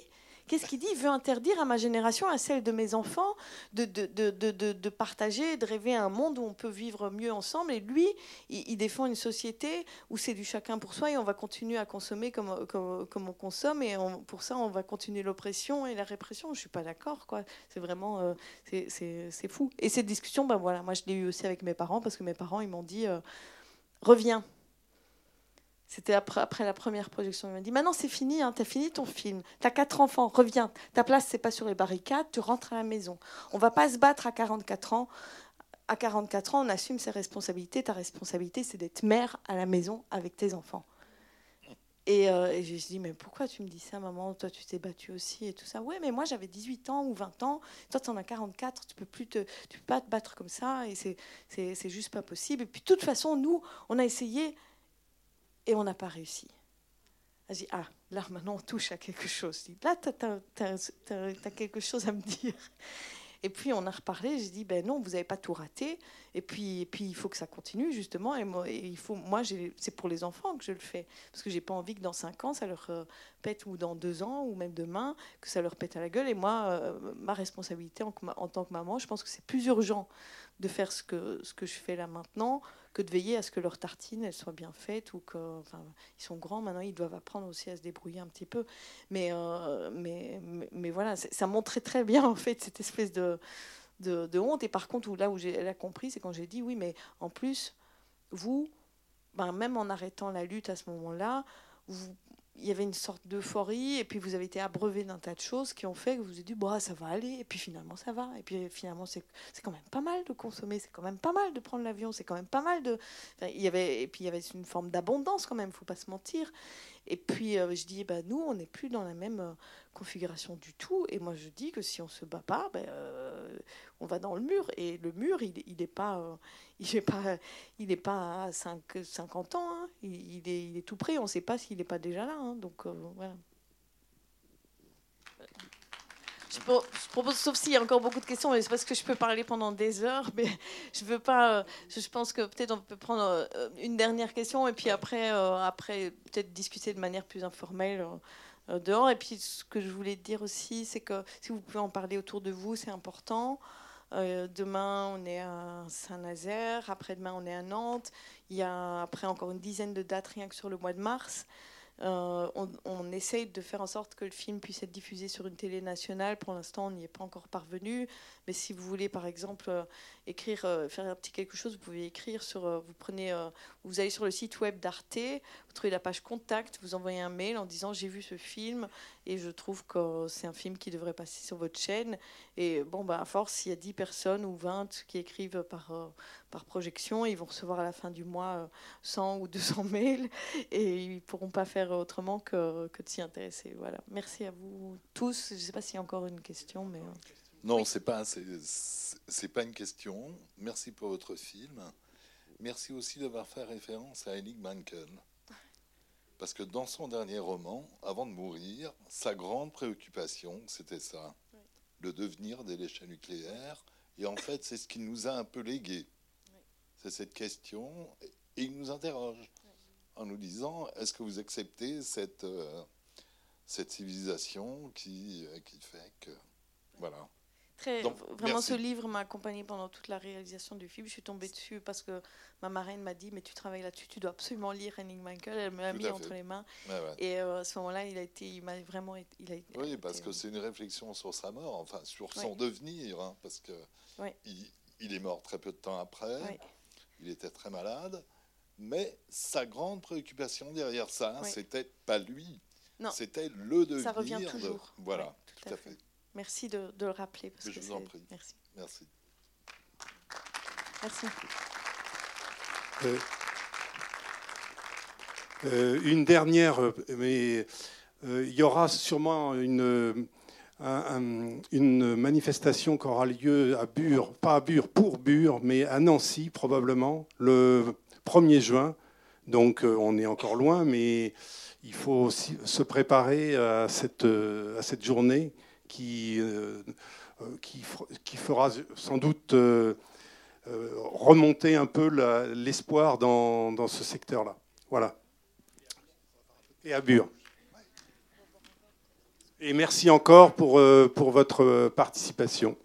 Qu'est-ce qu'il dit? Il veut interdire à ma génération, à celle de mes enfants, de, partager, de rêver un monde où on peut vivre mieux ensemble. Et lui, il, défend une société où c'est du chacun pour soi et on va continuer à consommer comme, on consomme. Et pour ça, on va continuer l'oppression et la répression. Je ne suis pas d'accord. C'est vraiment euh, c'est fou. Et cette discussion, ben voilà, moi je l'ai eu aussi avec mes parents parce que mes parents, ils m'ont dit euh, reviens c'était après, après, la première projection. Il m'a dit Maintenant, c'est fini, hein, tu as fini ton film. Tu as quatre enfants, reviens. Ta place, c'est pas sur les barricades, tu rentres à la maison. On va pas se battre à 44 ans. À 44 ans, on assume ses responsabilités. Ta responsabilité, c'est d'être mère à la maison avec tes enfants. Et, euh, je dit Mais pourquoi tu me dis ça, maman? Toi, tu t'es battue aussi et tout ça. Oui, mais moi, j'avais 18 ans ou 20 ans. Toi, tu en as 44. Tu peux plus te, tu peux pas te battre comme ça. Et c'est juste pas possible. Et puis, de toute façon, nous, on a essayé et on n'a pas réussi. Elle dit, ah, là maintenant on touche à quelque chose. là, tu as, quelque chose à me dire. Et puis on a reparlé, j'ai dit, ben non, vous n'avez pas tout raté. Et puis, et puis il faut que ça continue, justement. Et moi, moi c'est pour les enfants que je le fais. Parce que j'ai pas envie que dans cinq ans, ça leur euh, pète, ou dans deux ans, ou même demain, que ça leur pète à la gueule. Et moi, euh, ma responsabilité en, en, tant que maman, je pense que c'est plus urgent de faire ce que, ce que je fais là maintenant que de veiller à ce que leurs tartines elles soient bien faites ou que enfin, ils sont grands maintenant ils doivent apprendre aussi à se débrouiller un petit peu. Mais euh, mais, mais, voilà ça montrait très bien en fait cette espèce de, de, honte. Et par contre là où elle a compris c'est quand j'ai dit oui mais en plus vous ben, même en arrêtant la lutte à ce moment-là, il y avait une sorte d'euphorie, et puis vous avez été abreuvé d'un tas de choses qui ont fait que vous vous êtes dit, bah, ça va aller, et puis finalement ça va, et puis finalement c'est quand même pas mal de consommer, c'est quand même pas mal de prendre l'avion, c'est quand même pas mal de... il y avait, et puis il y avait une forme d'abondance quand même, il faut pas se mentir. Et puis euh, je dis, bah, nous, on n'est plus dans la même euh, configuration du tout. Et moi, je dis que si on se bat pas, euh, on va dans le mur. Et le mur, il n'est pas, il pas, il pas à 5, 50 ans. Hein. Il, est, il, est, tout près. On ne sait pas s'il n'est pas déjà là. Hein. Donc voilà. Je, propose, sauf s'il y a encore beaucoup de questions, mais c'est parce que je peux parler pendant des heures, mais je veux pas. Euh, je pense que peut-être on peut prendre euh, une dernière question et puis après, euh, après peut-être discuter de manière plus informelle dehors. Et puis ce que je voulais dire aussi, c'est que si vous pouvez en parler autour de vous, c'est important. demain, on est à Saint-Nazaire. Après-demain, on est à Nantes. Il y a après encore une dizaine de dates rien que sur le mois de mars. Euh, on, essaye de faire en sorte que le film puisse être diffusé sur une télé nationale. Pour l'instant, on n'y est pas encore parvenu. Mais si vous voulez, par exemple, écrire, euh, faire un petit quelque chose, vous pouvez écrire sur. vous prenez, vous allez sur le site web d'Arte, vous trouvez la page contact, vous envoyez un mail en disant j'ai vu ce film et je trouve que c'est un film qui devrait passer sur votre chaîne. Et bon, bah, à force, il y a 10 personnes ou 20 qui écrivent par, par projection, ils vont recevoir à la fin du mois 100 ou 200 mails et ils pourront pas faire autrement que, que de s'y intéresser. Voilà. Merci à vous tous. Je ne sais pas s'il y a encore une question, mais. Non, c'est pas c'est pas une question. Merci pour votre film. Merci aussi d'avoir fait référence à Henning Mankell. Parce que dans son dernier roman, avant de mourir, sa grande préoccupation, c'était ça, le devenir des déchets nucléaires. Et en fait, c'est ce qu'il nous a un peu légué. C'est cette question. Et il nous interroge en nous disant, est-ce que vous acceptez cette, euh, cette civilisation qui, euh, qui fait que... Voilà vraiment, ce livre m'a accompagné pendant toute la réalisation du film. Je suis tombée dessus parce que ma marraine m'a dit Mais tu travailles là-dessus, tu dois absolument lire Henning Michael. Elle me l'a mis entre les mains. Et euh, à ce moment-là, il a été, il m'a vraiment. Il a, oui, parce que c'est une réflexion sur sa mort, enfin sur son devenir, hein, parce que il, est mort très peu de temps après. Il était très malade. Mais sa grande préoccupation derrière ça, c'était pas lui. C'était le devenir. Ça revient toujours. Voilà, tout, à fait. Merci de, le rappeler. Parce je vous en prie. Merci. Merci. Merci. Euh, euh, une dernière, mais euh, il y aura sûrement une, une manifestation qui aura lieu à Bure, pas à Bure, pour Bure, mais à Nancy probablement, le 1er juin. Donc on est encore loin, mais il faut aussi se préparer à cette, à cette journée qui, euh, euh, qui, fera sans doute euh, remonter un peu l'espoir dans, ce secteur-là. Voilà. Et à Bure. Et merci encore pour votre participation.